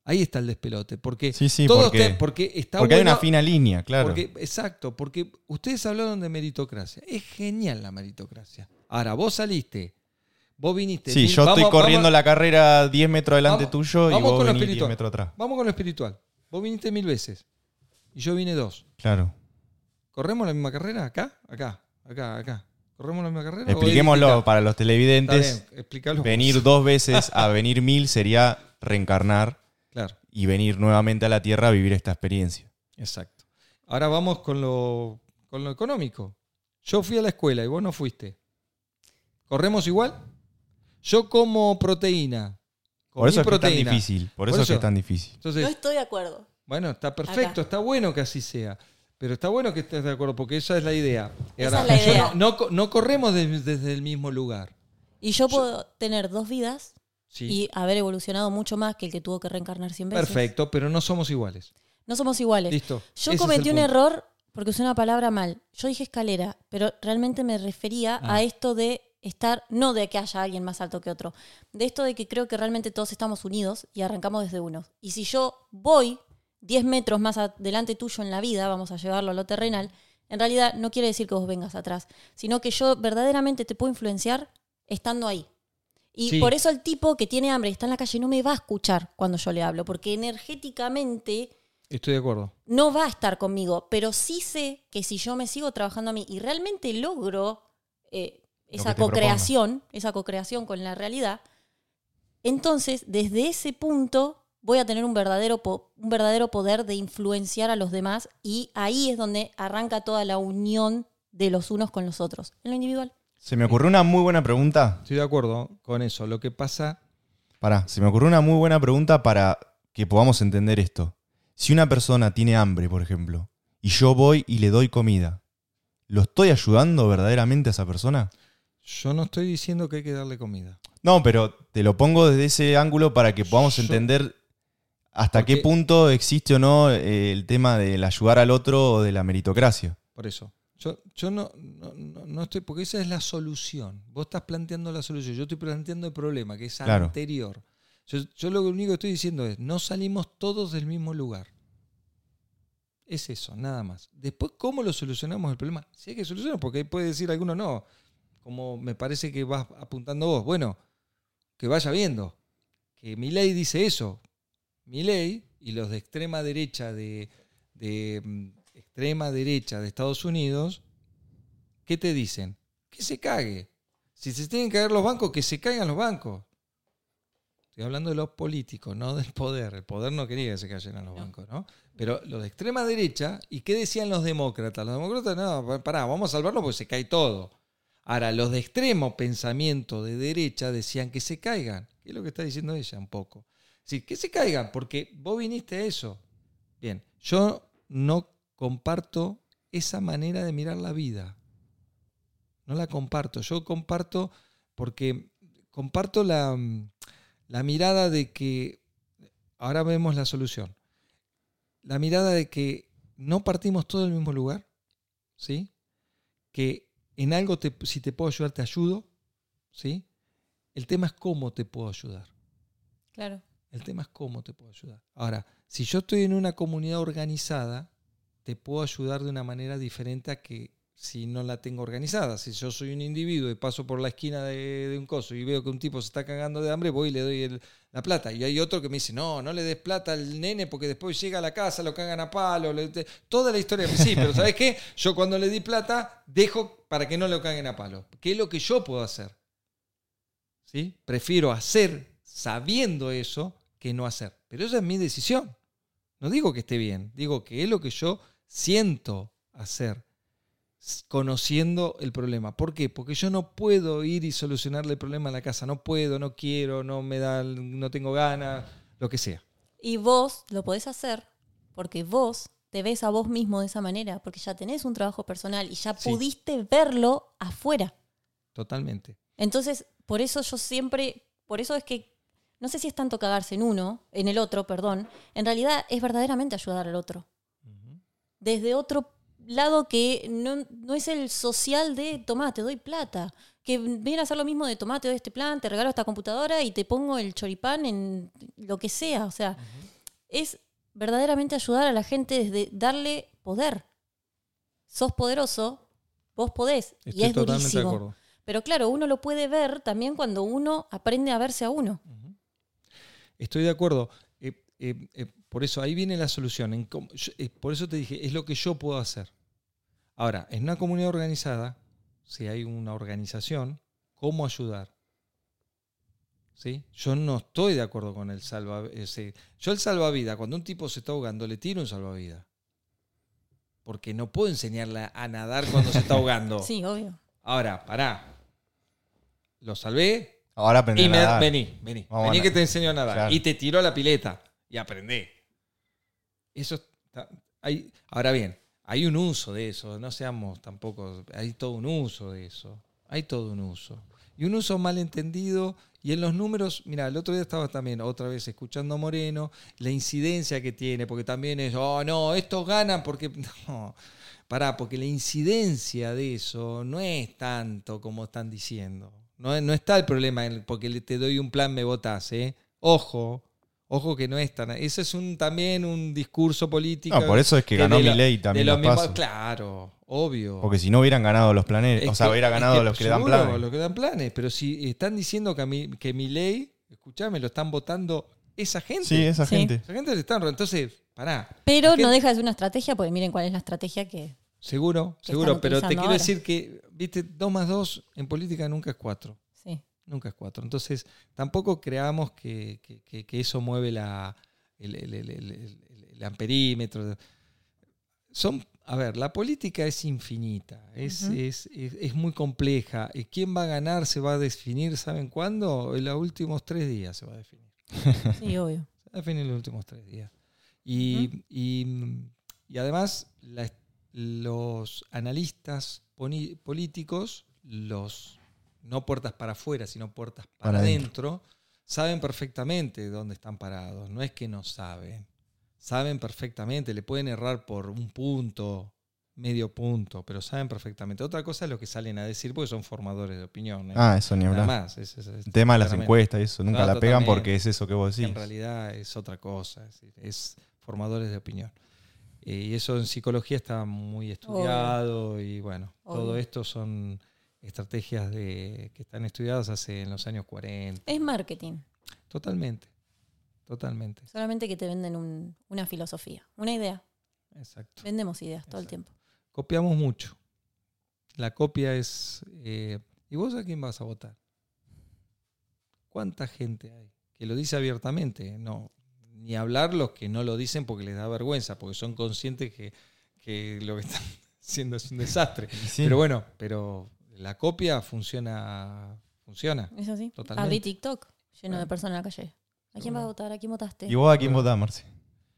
Ahí está el despelote, porque sí, sí, porque, porque, está porque hay una fina línea, claro. exacto, porque ustedes hablaron de meritocracia. Es genial la meritocracia. Ahora, vos saliste, vos viniste. Sí, yo estoy corriendo la carrera 10 metros delante tuyo y vos venís 10 metros atrás. Vamos con lo espiritual. Vos viniste mil veces y yo vine dos. Claro. ¿Corremos la misma carrera? ¿Acá? Acá, acá, acá. ¿Corremos la misma carrera? Expliquémoslo para los televidentes. venir dos veces a venir mil sería reencarnar y venir nuevamente a la Tierra a vivir esta experiencia. Exacto. Ahora vamos con lo, con lo económico. Yo fui a la escuela y vos no fuiste. ¿Corremos igual? Yo como proteína. Por eso es tan difícil. Por, eso, es que es tan difícil. Yo estoy de acuerdo. Bueno, está perfecto, está bueno que así sea. Pero está bueno que estés de acuerdo, porque esa es la idea. No, corremos desde el mismo lugar. Y yo puedo tener dos vidas y haber evolucionado mucho más que el que tuvo que reencarnar 100 veces. Perfecto, pero no somos iguales. No somos iguales. Listo. Yo cometí un error porque usé una palabra mal. Yo dije escalera, pero realmente me refería a ah. esto de estar, no de que haya alguien más alto que otro, de esto de que creo que realmente todos estamos unidos y arrancamos desde uno. Y si yo voy 10 metros más adelante tuyo en la vida, vamos a llevarlo a lo terrenal, en realidad no quiere decir que vos vengas atrás, sino que yo verdaderamente te puedo influenciar estando ahí. Y por eso el tipo que tiene hambre y está en la calle no me va a escuchar cuando yo le hablo, porque energéticamente... Estoy de acuerdo. No va a estar conmigo, pero sí sé que si yo me sigo trabajando a mí y realmente logro eh, esa co-creación, esa co-creación con la realidad, entonces desde ese punto voy a tener un verdadero, un verdadero poder de influenciar a los demás y ahí es donde arranca toda la unión de los unos con los otros, en lo individual. Se me ocurrió una muy buena pregunta. Estoy de acuerdo con eso. Lo que pasa. Pará, se me ocurrió una muy buena pregunta para que podamos entender esto. Si una persona tiene hambre, por ejemplo, y yo voy y le doy comida, ¿lo estoy ayudando verdaderamente a esa persona? Yo no estoy diciendo que hay que darle comida. No, pero te lo pongo desde ese ángulo para que podamos entender hasta qué punto existe o no eh, el tema del ayudar al otro o de la meritocracia. Por eso. Yo, no, no, estoy, porque esa es la solución. Vos estás planteando la solución, yo estoy planteando el problema, que es anterior. Yo, lo único que estoy diciendo es, no salimos todos del mismo lugar. Es eso, nada más. Después, ¿cómo lo solucionamos el problema? Si hay que solucionar, porque puede decir alguno, no, como me parece que vas apuntando vos. Bueno, que vaya viendo. Que mi ley dice eso. Mi ley y los de extrema derecha de mm, extrema derecha de Estados Unidos, ¿qué te dicen? Que se cague. Si se tienen que caer los bancos, que se caigan los bancos. Estoy hablando de los políticos, no del poder. El poder no quería que se cayeran los bancos, ¿no? Pero los de extrema derecha, ¿y qué decían los demócratas? Los demócratas, no, pará, vamos a salvarlo porque se cae todo. Ahora, los de extremo pensamiento de derecha decían que se caigan. ¿Qué es lo que está diciendo ella un poco? Sí, que se caigan, porque vos viniste a eso. Bien, yo no comparto esa manera de mirar la vida. No la comparto. Yo comparto porque comparto la, la mirada de que, ahora vemos la solución, la mirada de que no partimos todo del mismo lugar, ¿sí? Que en algo, te, si te puedo ayudar, te ayudo, ¿sí? El tema es cómo te puedo ayudar. Claro. El tema es cómo te puedo ayudar. Ahora, si yo estoy en una comunidad organizada, te puedo ayudar de una manera diferente a que si no la tengo organizada. Si yo soy un individuo y paso por la esquina de, un coso y veo que un tipo se está cagando de hambre, voy y le doy la plata. Y hay otro que me dice, no, no le des plata al nene porque después llega a la casa, lo cagan a palo. le- te-". Toda la historia. Sí, pero ¿sabes qué? Yo cuando le di plata, dejo para que no lo caguen a palo. ¿Qué es lo que yo puedo hacer? ¿Sí? Prefiero hacer sabiendo eso que no hacer. Pero esa es mi decisión. No digo que esté bien, digo que es lo que yo siento hacer conociendo el problema. ¿Por qué? Porque yo no puedo ir y solucionarle el problema a la casa. No puedo, no quiero, no me da, no tengo ganas, lo que sea. Y vos lo podés hacer porque vos te ves a vos mismo de esa manera, porque ya tenés un trabajo personal y ya Sí. pudiste verlo afuera. Totalmente. Entonces, por eso yo siempre, por eso es que, no sé si es tanto cagarse en uno, en el otro, perdón, en realidad es verdaderamente ayudar al otro. Desde otro lado que no, no es el social de, tomá, te doy plata. Que viene a hacer lo mismo de, tomá, te doy este plan, te regalo esta computadora y te pongo el choripán en lo que sea. O sea, es verdaderamente ayudar a la gente desde darle poder. Sos poderoso, vos podés. y Estoy es totalmente de durísimo. acuerdo. Pero claro, uno lo puede ver también cuando uno aprende a verse a uno. Estoy de acuerdo. Eh, eh, eh, por eso ahí viene la solución. En cómo- yo- por eso te dije, es lo que yo puedo hacer. Ahora, en una comunidad organizada, si hay una organización, ¿cómo ayudar? ¿Sí? Yo no estoy de acuerdo con el salvavidas. Yo el salvavidas, cuando un tipo se está ahogando, le tiro un salvavidas. Porque no puedo enseñarle a nadar cuando se está ahogando. Sí, obvio. Ahora, pará. Lo salvé, Ahora aprender y a me, nadar. vení, vení. Vamos vení a que te enseño a nadar. Claro. Y te tiró a la pileta. Y aprendé. Eso está- hay, ahora bien, hay un uso de eso. No seamos tampoco. Hay todo un uso de eso. Hay todo un uso. Y un uso mal entendido. Y en los números, mira, el otro día estaba también otra vez escuchando a Moreno, la incidencia que tiene, porque también es, oh, no, estos ganan porque. No, pará, porque la incidencia de eso no es tanto como están diciendo. No, no está el problema en porque le- te doy un plan, me votás, ¿eh? Ojo, ojo que no es tan. Ese es un, también un discurso político. No, por eso es que ganó Milei de también los mismos-. Claro, obvio. Porque si no hubieran ganado los planes, Es o sea, que- hubiera es ganado que los que le dan planes. Los que dan planes, pero si están diciendo que, a mí, que mi ley, escuchame, lo están votando esa gente. Sí, esa Sí. gente. Esa gente le están. Entonces, pará. Pero no deja de ser una estrategia, porque miren cuál es la estrategia que. Seguro, seguro. Pero te quiero ahora. decir que, viste, dos más dos en política nunca es cuatro. Sí. Nunca es cuatro. Entonces, tampoco creamos que, que- que- que eso mueve la, el, el- el- amperímetro. Son, a ver, la política es infinita, es, es, es- es muy compleja. ¿Y quién va a ganar se va a definir, ¿saben cuándo? En los últimos tres días se va a definir. Sí, obvio. Se va a definir en los últimos tres días. Y, y- y además, la- los analistas políticos, los no puertas para afuera, sino puertas para, Para adentro, saben perfectamente dónde están parados. No es que no saben. Saben perfectamente, le pueden errar por un punto, medio punto, pero saben perfectamente. Otra cosa es lo que salen a decir, porque son formadores de opinión. ¿eh? Ah, eso ni Nada hablar. más. es- es- es- El tema de las encuestas eso, nunca No, la pegan porque es eso que vos decís. en realidad es otra cosa, es formadores de opinión. Y eso en psicología está muy estudiado y bueno, todo esto son estrategias de, que están estudiadas hace en los años 40. Es marketing. Totalmente, totalmente, Solamente que te venden un- una filosofía, una idea. exacto. Vendemos ideas todo el tiempo. Copiamos mucho. La copia es... eh, ¿Y vos a quién vas a votar? ¿Cuánta gente hay que lo dice abiertamente? No, ni hablar los que no lo dicen porque les da vergüenza, porque son conscientes que, que lo que están haciendo es un desastre. Sí. Pero bueno, pero la copia funciona, funciona. ¿Es así? Totalmente. Abrí TikTok lleno de personas en la calle. ¿A quién Bueno. vas a votar? ¿A quién votaste? ¿Y vos a quién votás, Marci?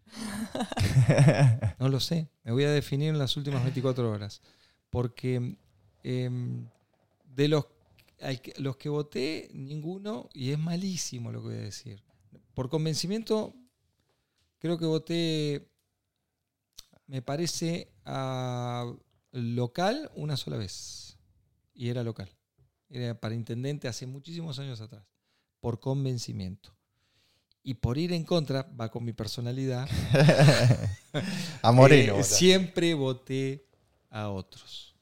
No lo sé. Me voy a definir en las últimas 24 horas. Porque em, de los, que- los que voté, ninguno, y es malísimo lo que voy a decir. Por convencimiento, creo que voté, me parece, a local una sola vez. Y era local. era para intendente hace muchísimos años atrás, por convencimiento. Y por ir en contra, va con mi personalidad, A Moreno. eh, siempre voté a otros.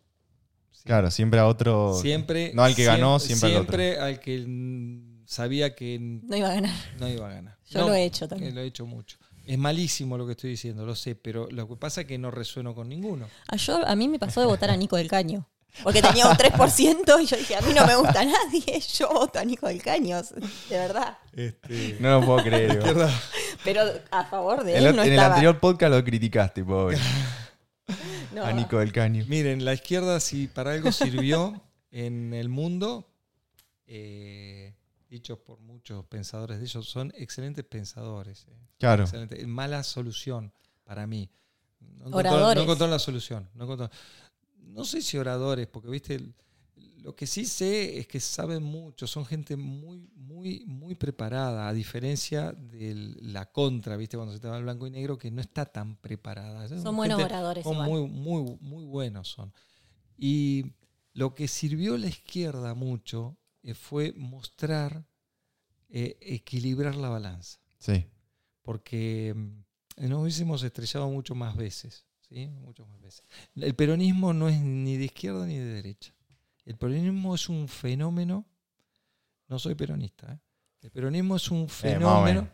Sí. Claro, siempre a otro. Siempre. No al que ganó, siempre, siempre al que mm, sabía que No iba a ganar. no iba a ganar. Yo No, lo he hecho que también. Lo he hecho mucho. Es malísimo lo que estoy diciendo, lo sé, pero lo que pasa es que no resueno con ninguno. A, yo, a mí me pasó de votar a Nico del Caño. Porque tenía un 3% y yo dije, a mí no me gusta nadie, yo voto a Nico del Caño, de verdad. Este, No lo puedo creer. Pero a favor de él el- no en el anterior podcast lo criticaste, pobre. No, A Nico del Caño. Miren, la izquierda, si para algo sirvió en el mundo, eh, dichos por muchos pensadores de ellos, son excelentes pensadores. eh. Claro. Excelente. Mala solución para mí. No encontró- Oradores. No encontró la solución. No, encontró- no sé si oradores, porque viste, lo que sí sé es que saben mucho, son gente muy, muy, muy preparada, a diferencia de la contra, viste, cuando se te va al blanco y negro, que no está tan preparada. Son buenos gente- oradores son muy, muy, muy buenos son. Y lo que sirvió a la izquierda mucho eh, fue mostrar, eh, equilibrar la balanza Sí. porque mm, nos hubiésemos estrellado mucho más veces. ¿sí? Muchas más veces. El peronismo no es ni de izquierda ni de derecha. El peronismo es un fenómeno. No soy peronista. ¿eh? El peronismo es un fenómeno.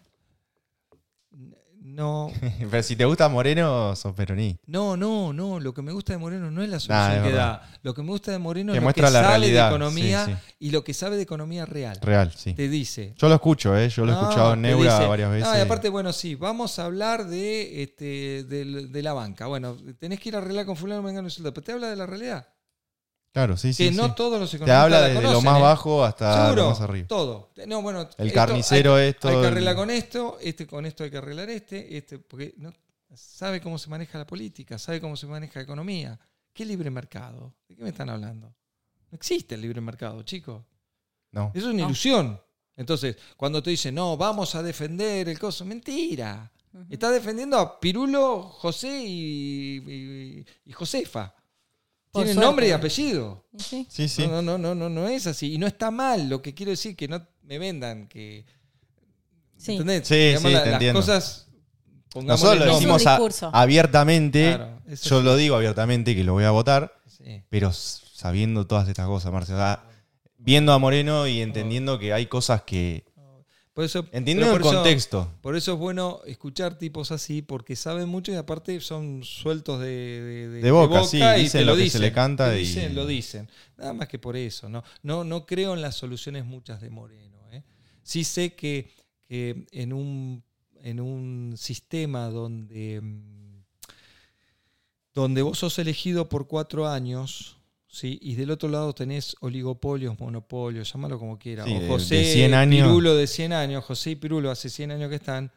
No, Pero si te gusta Moreno, sos peronista. no, no, no. Lo que me gusta de Moreno no es la solución que da. Lo que me gusta de Moreno Que es lo que la sabe realidad, de economía sí, y lo que sabe de economía real. Real, sí. Te dice, Yo lo escucho, ¿eh? Yo lo he No, escuchado en Neura dice, varias veces. No, y aparte, bueno, sí, vamos a hablar de, este, de la banca. Bueno, tenés que ir a arreglar con fulano, mengano y pero te habla de la realidad. Claro, sí, sí. que sí. no todos los Te economistas habla la desde lo más ¿eh? bajo hasta Seguro, lo más arriba. todo. No, bueno, El esto carnicero hay, esto. Hay que el- arreglar con esto, este con esto hay que arreglar este, este, porque no, sabe cómo se maneja la política, sabe cómo se maneja la economía. ¿Qué libre mercado? ¿De qué me están hablando? No existe el libre mercado, chicos. No. Eso es una No. ilusión. Entonces, cuando te dicen, no, vamos a defender el coso, mentira. Ujú. Está defendiendo a Pirulo, José y, y- y Josefa. Suerte. nombre y apellido. Sí. Sí, sí. No, no, no, no, no es así. Y no está mal. Lo que quiero decir que no me vendan que. Sí. ¿Entendés? Sí, Digamos, sí, la- te las entiendo. cosas. Nosotros lo nombre. decimos a- discurso. abiertamente. Claro, eso Yo sí. lo digo abiertamente que lo voy a votar, Sí. pero s- sabiendo todas estas cosas. O sea, viendo a Moreno y entendiendo que hay cosas que. Por eso, Entiendo el eso- contexto. Por eso es bueno escuchar tipos así, porque saben mucho y aparte son sueltos de, de, De boca, sí, y dicen te lo que se le canta te y- dicen, lo dicen. Nada más que por eso. No, no, no creo en las soluciones muchas de Moreno. ¿eh? Sí sé que, que en, un, en un sistema donde, mm, donde vos sos elegido por cuatro años. ¿Sí? Y del otro lado tenés oligopolios, monopolios, llámalo como quieras. Sí, o José de 100 años. Pirulo de 100 años, José y Pirulo hace 100 años que están.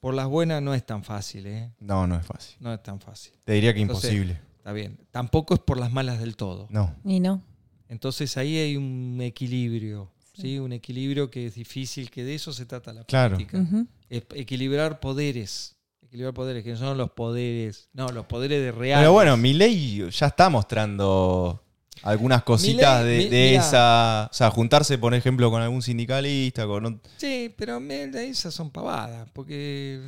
Por las buenas no es tan fácil, ¿eh? No, no es fácil. No es tan fácil. Te diría que Entonces- imposible. Está bien. Tampoco es por las malas del todo. No. Y no. Entonces ahí hay un equilibrio. ¿sí? Un equilibrio que es difícil, que de eso se trata la Claro. política. Es equilibrar poderes. Equilibrar poderes, que no son los poderes. No, los poderes de real. Pero bueno, Milei ya está mostrando algunas cositas de, mi- esa. O sea, juntarse, por ejemplo, con algún sindicalista, con Sí, pero esas son pavadas, porque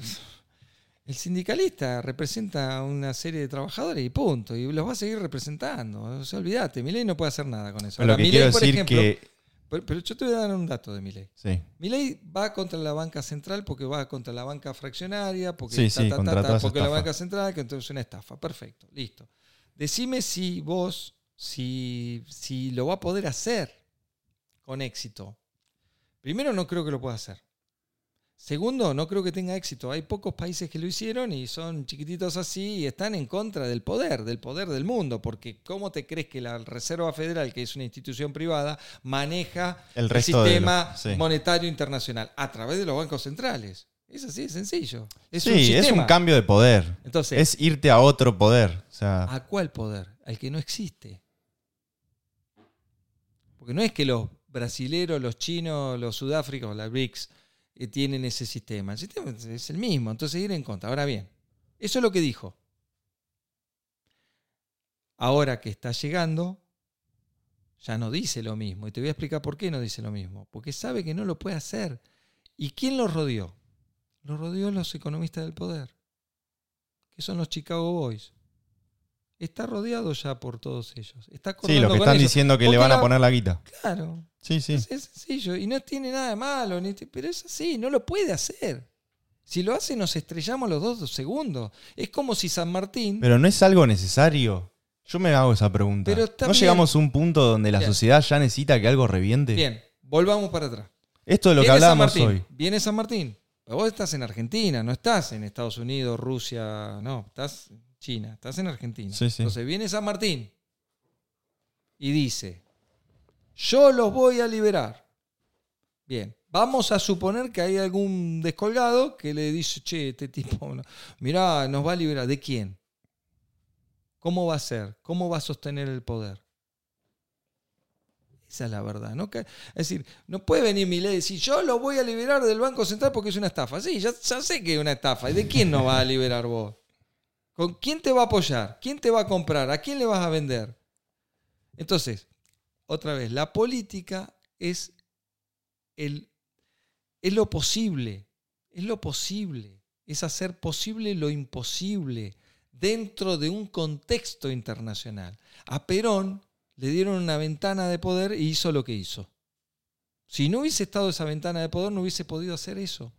el sindicalista representa a una serie de trabajadores y punto, y los va a seguir representando. O sea, olvídate, Milei no puede hacer nada con eso. Pero lo que quiero decir ejemplo, que. pero, pero yo te voy a dar un dato de Milei. Sí. Milei va contra la banca central porque va contra la banca fraccionaria, porque, Sí, ta, sí, ta, porque la banca central, que entonces es una estafa. Perfecto, listo. Decime si vos, si, si lo va a poder hacer con éxito. Primero, no creo que lo pueda hacer. Segundo, no creo que tenga éxito. Hay pocos países que lo hicieron y son chiquititos así y están en contra del poder, del poder del mundo. Porque ¿cómo te crees que la Reserva Federal, que es una institución privada, maneja El resto sistema sí. monetario internacional? A través de los bancos centrales. Es así sencillo. Es un sí, es sistema. un cambio de poder. Entonces, Es irte a otro poder. O sea, ¿a cuál poder? Al que no existe. Porque no es que los brasileros, los chinos, los sudáfricos, la BRICS, eh, tienen ese sistema. El sistema es el mismo, entonces ir en contra. Ahora bien, eso es lo que dijo. Ahora que está llegando, ya no dice lo mismo. Y te voy a explicar por qué no dice lo mismo. Porque sabe que no lo puede hacer. ¿Y quién lo rodeó? Lo rodeó los economistas del poder, que son los Chicago Boys. Está rodeado ya por todos ellos. Está Sí, lo que están diciendo que le van a poner la guita. Claro. Sí, sí. Es, es sencillo. Y no tiene nada de malo, ni pero es así, no lo puede hacer. Si lo hace, nos estrellamos los dos, dos segundos. Es como si San Martín. Pero no es algo necesario. Yo me hago esa pregunta. Pero ¿No llegamos a un punto donde la Bien. sociedad ya necesita que algo reviente? Bien, volvamos para atrás. Esto de lo que Viene hablábamos hoy. Viene San Martín. Pero vos estás en Argentina, no estás en Estados Unidos, Rusia, no, estás China, estás en Argentina. Sí, sí. Entonces viene San Martín y dice, yo los voy a liberar. Bien, vamos a suponer que hay algún descolgado que le dice, che, este tipo, no, mirá, nos va a liberar. ¿De quién? ¿Cómo va a ser? ¿Cómo va a sostener el poder? Esa es la verdad. ¿no? Que- Es decir, no puede venir mi ley y decir, yo lo voy a liberar del Banco Central porque es una estafa. Sí, ya, ya sé que es una estafa. ¿Y de quién nos va a liberar vos? ¿Con quién te va a apoyar? ¿Quién te va a comprar? ¿A quién le vas a vender? Entonces, otra vez, la política es, el, es lo posible. Es lo posible. Es hacer posible lo imposible dentro de un contexto internacional. A Perón le dieron una ventana de poder y hizo lo que hizo. Si no hubiese estado esa ventana de poder, no hubiese podido hacer eso.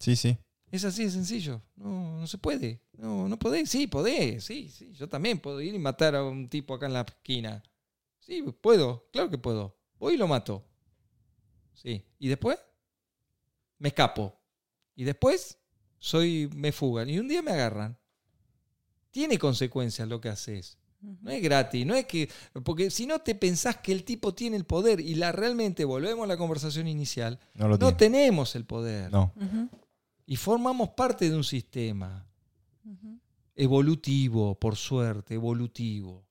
Sí, sí. Es así de sencillo. No, no se puede. No, no podés. Sí, podés. Sí, sí. Yo también puedo ir y matar a un tipo acá en la esquina. Sí, puedo. Claro que puedo. Voy y lo mato. Sí. ¿Y después? Me escapo. Y después soy, me fugan. Y un día me agarran. Tiene consecuencias lo que haces. No es gratis, no es que. Porque si no te pensás que el tipo tiene el poder y la realmente, volvemos a la conversación inicial, No lo no tenemos el poder. No. Y formamos parte de un sistema evolutivo, por suerte, evolutivo.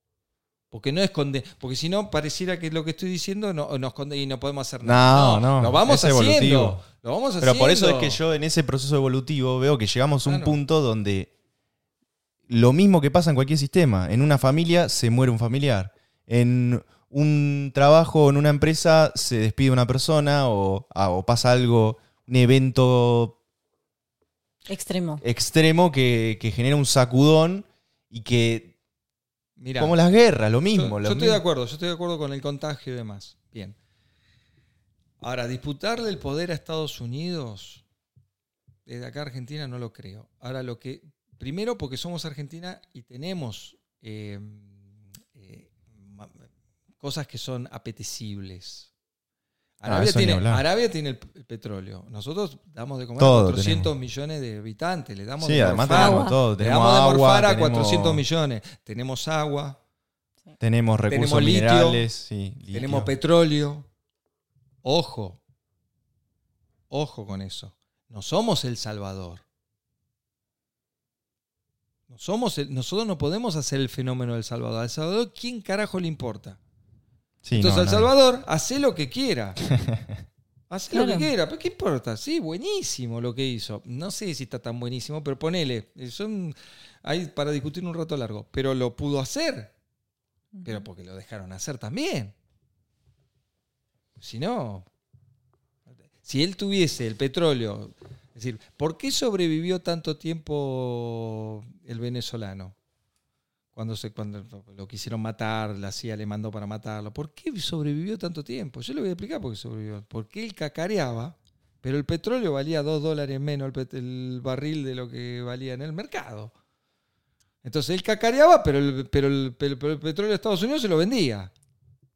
Porque no esconde, porque si no pareciera que lo que estoy diciendo no, nos esconde y no podemos hacer nada. No, no, lo vamos es haciendo. evolutivo. Lo vamos Pero por eso es que yo en ese proceso evolutivo veo que llegamos a un Claro. punto donde lo mismo que pasa en cualquier sistema. En una familia se muere un familiar. En un trabajo o en una empresa se despide una persona o, ah, o pasa algo, un evento Extremo. extremo que, que genera un sacudón y que, Mirá, como las guerras, lo mismo. yo lo estoy de acuerdo, yo estoy de acuerdo con el contagio y demás. Bien. Ahora, disputarle el poder a Estados Unidos desde acá a Argentina no lo creo. Ahora, lo que. Primero, porque somos Argentina y tenemos eh, eh, cosas que son apetecibles. Ah, Arabia, eso ni tiene. Arabia tiene el, petróleo. Nosotros damos de comer Todo a 400 tenemos. millones de habitantes. Le damos Sí, de además morfar. tenemos. Le damos de agua, morfar a tenemos- 400 millones. Tenemos agua, Tenemos recursos Tenemos litio, minerales. sí, litio. tenemos petróleo. Ojo. Ojo con eso. No somos El Salvador. No somos el- nosotros no podemos hacer el fenómeno del Salvador. Al Salvador, ¿quién carajo le importa? Sí, Entonces, no, no. Salvador, hace lo que quiera. Hace lo que quiera. ¿Pero qué importa? Sí, buenísimo lo que hizo. No sé si está tan buenísimo, pero ponele. Son, hay para discutir un rato largo. Pero lo pudo hacer. Pero porque lo dejaron hacer también. Si no, si él tuviese el petróleo, es decir, ¿por qué sobrevivió tanto tiempo el venezolano? Cuando, se, cuando lo quisieron matar, la CIA le mandó para matarlo. ¿Por qué sobrevivió tanto tiempo? Yo le voy a explicar por qué sobrevivió. Porque él cacareaba, pero el petróleo valía dos dólares menos el, barril de lo que valía en el mercado. Entonces él cacareaba, pero el, pero el- pero- el petróleo de Estados Unidos se lo vendía.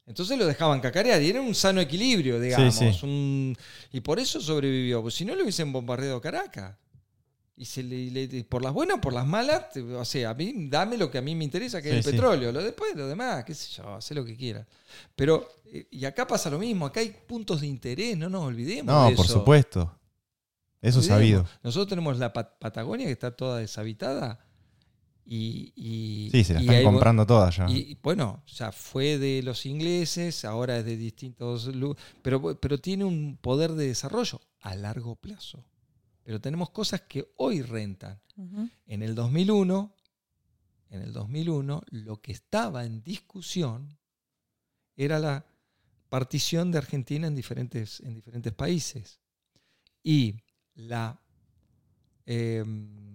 Entonces lo dejaban cacarear y era un sano equilibrio, digamos. sí. un- y por eso sobrevivió. Pues si no le hubiesen bombardeado Caracas. Y se le, le- por las buenas o por las malas, te- o sea, a mí dame lo que a mí me interesa, que es Sí, el petróleo. Lo después, lo demás, qué sé yo, hace lo que quiera. Pero, eh, y acá pasa lo mismo, acá hay puntos de interés, no nos olvidemos. No, de por eso. supuesto. Eso es sabido. Olvidemos. Nosotros tenemos la Pat- Patagonia que está toda deshabitada. Y, y- Sí, se la y están hay- comprando todas ya. y bueno, ya fue de los ingleses, ahora es de distintos lu- pero, pero tiene un poder de desarrollo a largo plazo. Pero tenemos cosas que hoy rentan. En el 2001, en el 2001, lo que estaba en discusión era la partición de Argentina en diferentes, en diferentes países. Y la eh,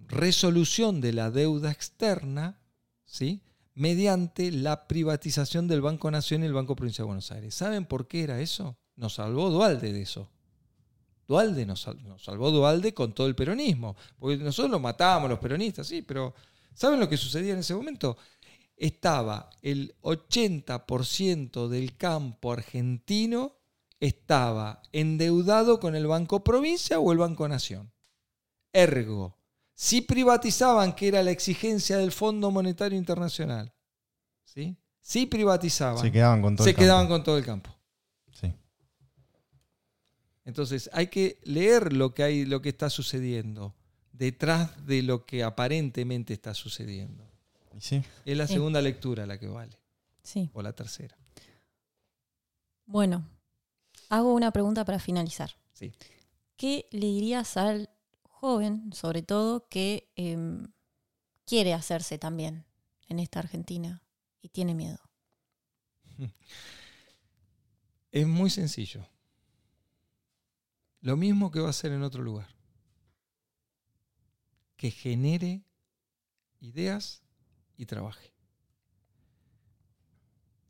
resolución de la deuda externa, ¿sí? mediante la privatización del Banco Nación y el Banco Provincia de Buenos Aires. ¿Saben por qué era eso? Nos salvó Dualde de eso. Dualde nos, salvó Dualde con todo el peronismo. Porque nosotros lo matábamos los peronistas, sí, pero ¿saben lo que sucedía en ese momento? Estaba el 80% del campo argentino estaba endeudado con el Banco Provincia o el Banco Nación. Ergo, si privatizaban, que era la exigencia del Fondo Monetario Internacional, ¿sí? si privatizaban, se quedaban con todo, se el, quedaban campo. con todo el campo. Entonces hay que leer lo que, hay, lo que está sucediendo detrás de lo que aparentemente está sucediendo. ¿Y sí? Es la Sí. segunda lectura la que vale, Sí. o la tercera. Bueno, hago una pregunta para finalizar. Sí. ¿Qué le dirías al joven, sobre todo, que em, quiere hacerse también en esta Argentina y tiene miedo? Es muy sencillo. Lo mismo que va a hacer en otro lugar. Que genere ideas y trabaje.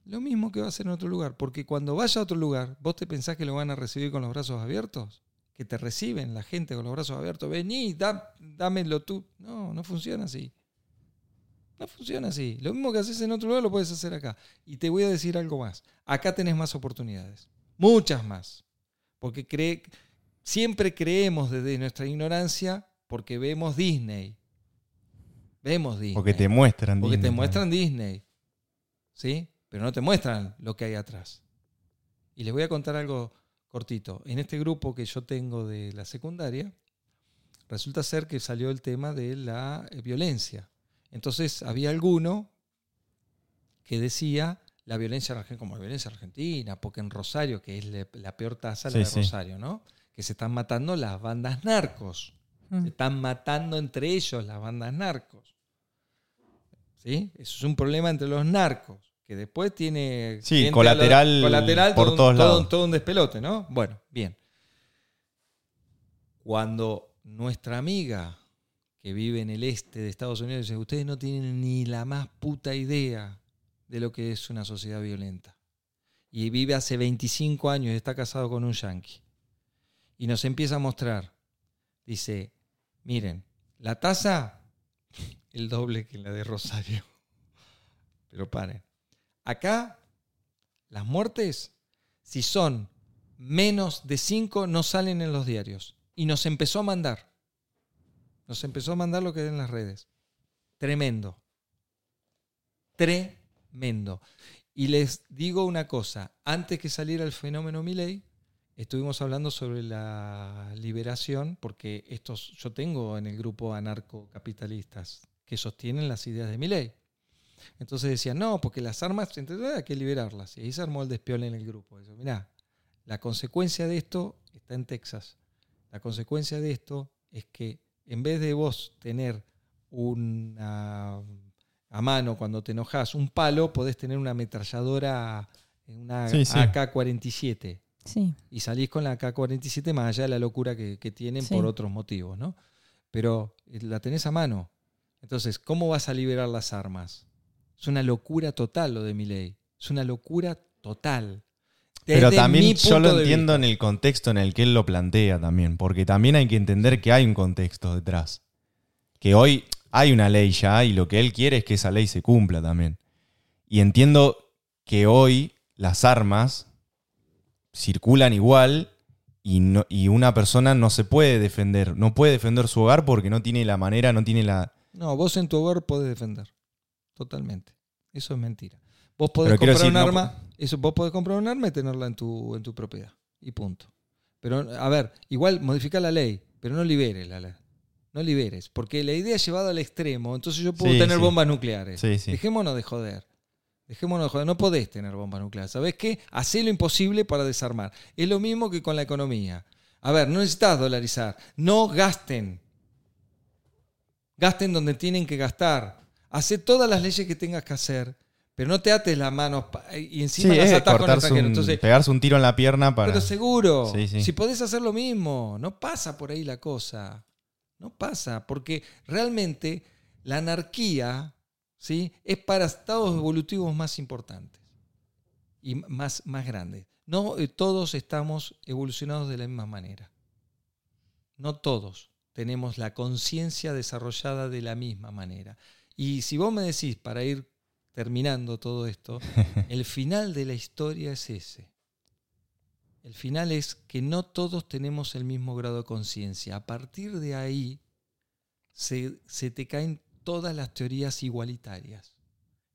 Lo mismo que va a hacer en otro lugar. Porque cuando vaya a otro lugar, ¿vos te pensás que lo van a recibir con los brazos abiertos? Que te reciben la gente con los brazos abiertos. Vení, dámelo tú. No, no funciona así. No funciona así. Lo mismo que haces en otro lugar lo puedes hacer acá. Y te voy a decir algo más. Acá tenés más oportunidades. Muchas más. Porque cree, siempre creemos desde nuestra ignorancia porque vemos Disney. Vemos Disney. Porque te muestran. Porque te Disney, muestran Disney. ¿Sí? Pero no te muestran lo que hay atrás. Y les voy a contar algo cortito. En este grupo que yo tengo de la secundaria, resulta ser que salió el tema de la eh, violencia. Entonces había alguno que decía la violencia argentina, como la violencia argentina, porque en Rosario, que es la peor tasa, la Sí, de sí. Rosario, ¿no? Que se están matando las bandas narcos. Mm. Se están matando entre ellos las bandas narcos. ¿Sí? Eso es un problema entre los narcos, que después tiene... Sí, colateral colateral por todo, un- todos todo- lados. todo un despelote, ¿no? Bueno, bien. Cuando nuestra amiga que vive en el este de Estados Unidos dice, ustedes no tienen ni la más puta idea de lo que es una sociedad violenta. Y vive hace 25 años y está casado con un yanqui. Y nos empieza a mostrar, dice, miren, la tasa, el doble que la de Rosario. Pero paren. Acá, las muertes, si son menos de 5, no salen en los diarios. Y nos empezó a mandar. Nos empezó a mandar lo que hay en las redes. Tremendo. Tremendo. Y les digo una cosa, antes que saliera el fenómeno Milley, estuvimos hablando sobre la liberación, porque estos, yo tengo en el grupo anarcocapitalistas que sostienen las ideas de Milley. Entonces decían, no, porque las armas, hay que liberarlas. Y ahí se armó el despiole en el grupo. Dice, mirá, la consecuencia de esto está en Texas. La consecuencia de esto es que en vez de vos tener una a mano cuando te enojas un palo, podés tener una ametralladora, una Sí, sí. AK-47 Sí. y salís con la AK-47 más allá de la locura que, que tienen Sí. por otros motivos, ¿no? Pero eh, la tenés a mano. Entonces, ¿cómo vas a liberar las armas? Es una locura total lo de mi ley. Es una locura total. Pero también mi yo lo entiendo en el contexto en el que él lo plantea también, porque también hay que entender que hay un contexto detrás. Que hoy hay una ley ya y lo que él quiere es que esa ley se cumpla también. Y entiendo que hoy las armas circulan igual y, no- y una persona no se puede defender, no puede defender su hogar porque no tiene la manera, no tiene la... No, vos en tu hogar podés defender. Totalmente. Eso es mentira. Vos podés Pero comprar decir, un no arma, eso, vos podés comprar un arma y tenerla en tu, en tu propiedad. Y punto. Pero, a ver, igual modifica la ley, pero no liberes la ley. No liberes. Porque la idea es llevada al extremo. Entonces yo puedo Sí, tener sí. bombas nucleares. Sí, sí. Dejémonos de joder. Dejémonos de joder. No podés tener bombas nucleares. ¿Sabés qué? Hacé lo imposible para desarmar. Es lo mismo que con la economía. A ver, no necesitas dolarizar. No gasten. Gasten donde tienen que gastar. Hacé todas las leyes que tengas que hacer. Pero no te ates las manos pa- y Sí, encima las es atás con cortarse extranjero. un- Entonces, pegarse un tiro en la pierna para... pero seguro, Sí, sí. si podés hacer lo mismo, no pasa por ahí la cosa. No pasa, porque realmente la anarquía ¿sí? es para estados evolutivos más importantes y más, más grandes. No eh, todos estamos evolucionados de la misma manera. No todos tenemos la conciencia desarrollada de la misma manera. Y si vos me decís, para ir terminando todo esto, el final de la historia es ese. El final es que no todos tenemos el mismo grado de conciencia. A partir de ahí se, se te caen todas las teorías igualitarias.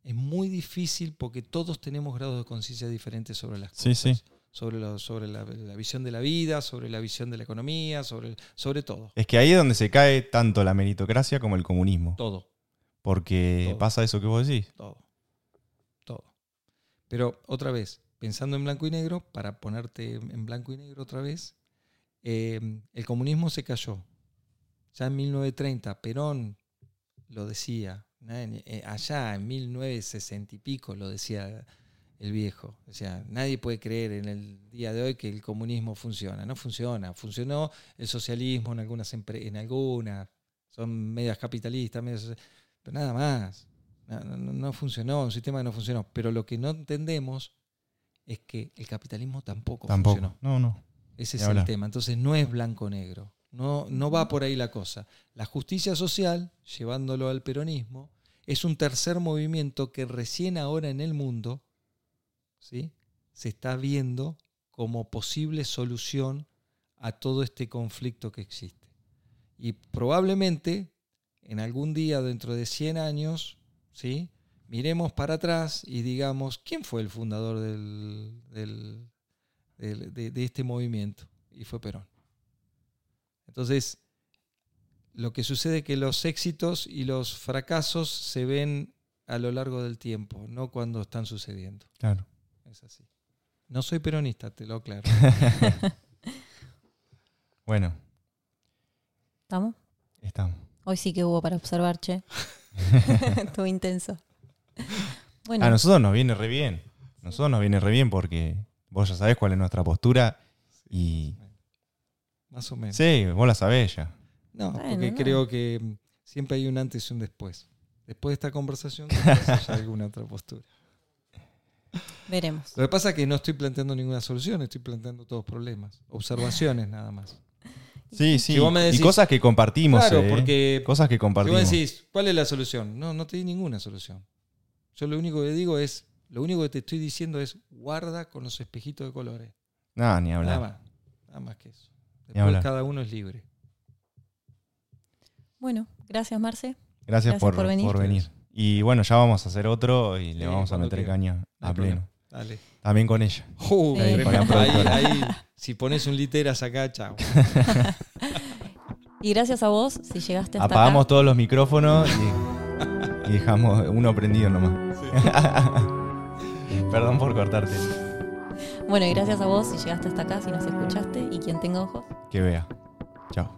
Es muy difícil porque todos tenemos grados de conciencia diferentes sobre las Sí, cosas. sí. Sobre, lo- sobre la, la visión de la vida, sobre la visión de la economía, sobre, sobre todo. Es que ahí es donde se cae tanto la meritocracia como el comunismo. Todo. Porque Todo. pasa eso que vos decís. Todo. Todo. Pero otra vez, pensando en blanco y negro, para ponerte en blanco y negro otra vez, eh, el comunismo se cayó. Ya en 1930, Perón lo decía. eh, Allá en 1960 y pico lo decía el viejo. O sea, nadie puede creer en el día de hoy que el comunismo funciona. No funciona. Funcionó el socialismo en algunas, en algunas. Son medias capitalistas, medias pero nada más. No, no- no funcionó, un sistema que no funcionó. Pero lo que no entendemos es que el capitalismo tampoco, Tampoco. funcionó. No, no. Ese es el tema. Entonces no es blanco-negro. No, no va por ahí la cosa. La justicia social, llevándolo al peronismo, es un tercer movimiento que recién ahora en el mundo ¿sí? se está viendo como posible solución a todo este conflicto que existe. Y probablemente en algún día dentro de 100 años, ¿sí? miremos para atrás y digamos, ¿quién fue el fundador del, del- del- de, de este movimiento? Y fue Perón. Entonces, lo que sucede es que los éxitos y los fracasos se ven a lo largo del tiempo, no cuando están sucediendo. Claro. Es así. No soy peronista, te lo aclaro. Bueno, ¿Estamos? estamos. Hoy sí que hubo para observar, che. Estuvo intenso. Bueno, A nosotros nos viene re bien. A nosotros nos viene re bien porque vos ya sabés cuál es nuestra postura y... Más o menos. Sí, vos la sabés ya. No, Bueno, porque no. creo que siempre hay un antes y un después. Después de esta conversación, haya alguna otra postura. veremos. Lo que pasa es que no estoy planteando ninguna solución, estoy planteando todos problemas. Observaciones nada más. Sí, sí. Si decís- y cosas que compartimos. Claro, eh. porque Cosas que si compartimos. vos decís, ¿cuál es la solución? No, no te di ninguna solución. Yo lo único que digo es, lo único que te estoy diciendo es, guarda con los espejitos de colores. No, ni Nada hablar. más. Nada más que eso. Después cada uno es libre. Bueno, gracias, Marce. Gracias, Gracias por, por venir. por venir. Y bueno, ya vamos a hacer otro y le Sí, vamos a meter caña No a pleno. Dale. También con ella. Uh, Ahí, con si pones un literas acá, chao. Y gracias a vos, si llegaste hasta Apagamos acá. todos los micrófonos y, y dejamos uno prendido nomás. Perdón por cortarte. Bueno, y gracias a vos si llegaste hasta acá, si nos escuchaste y quien tenga ojos. Que vea. Chao.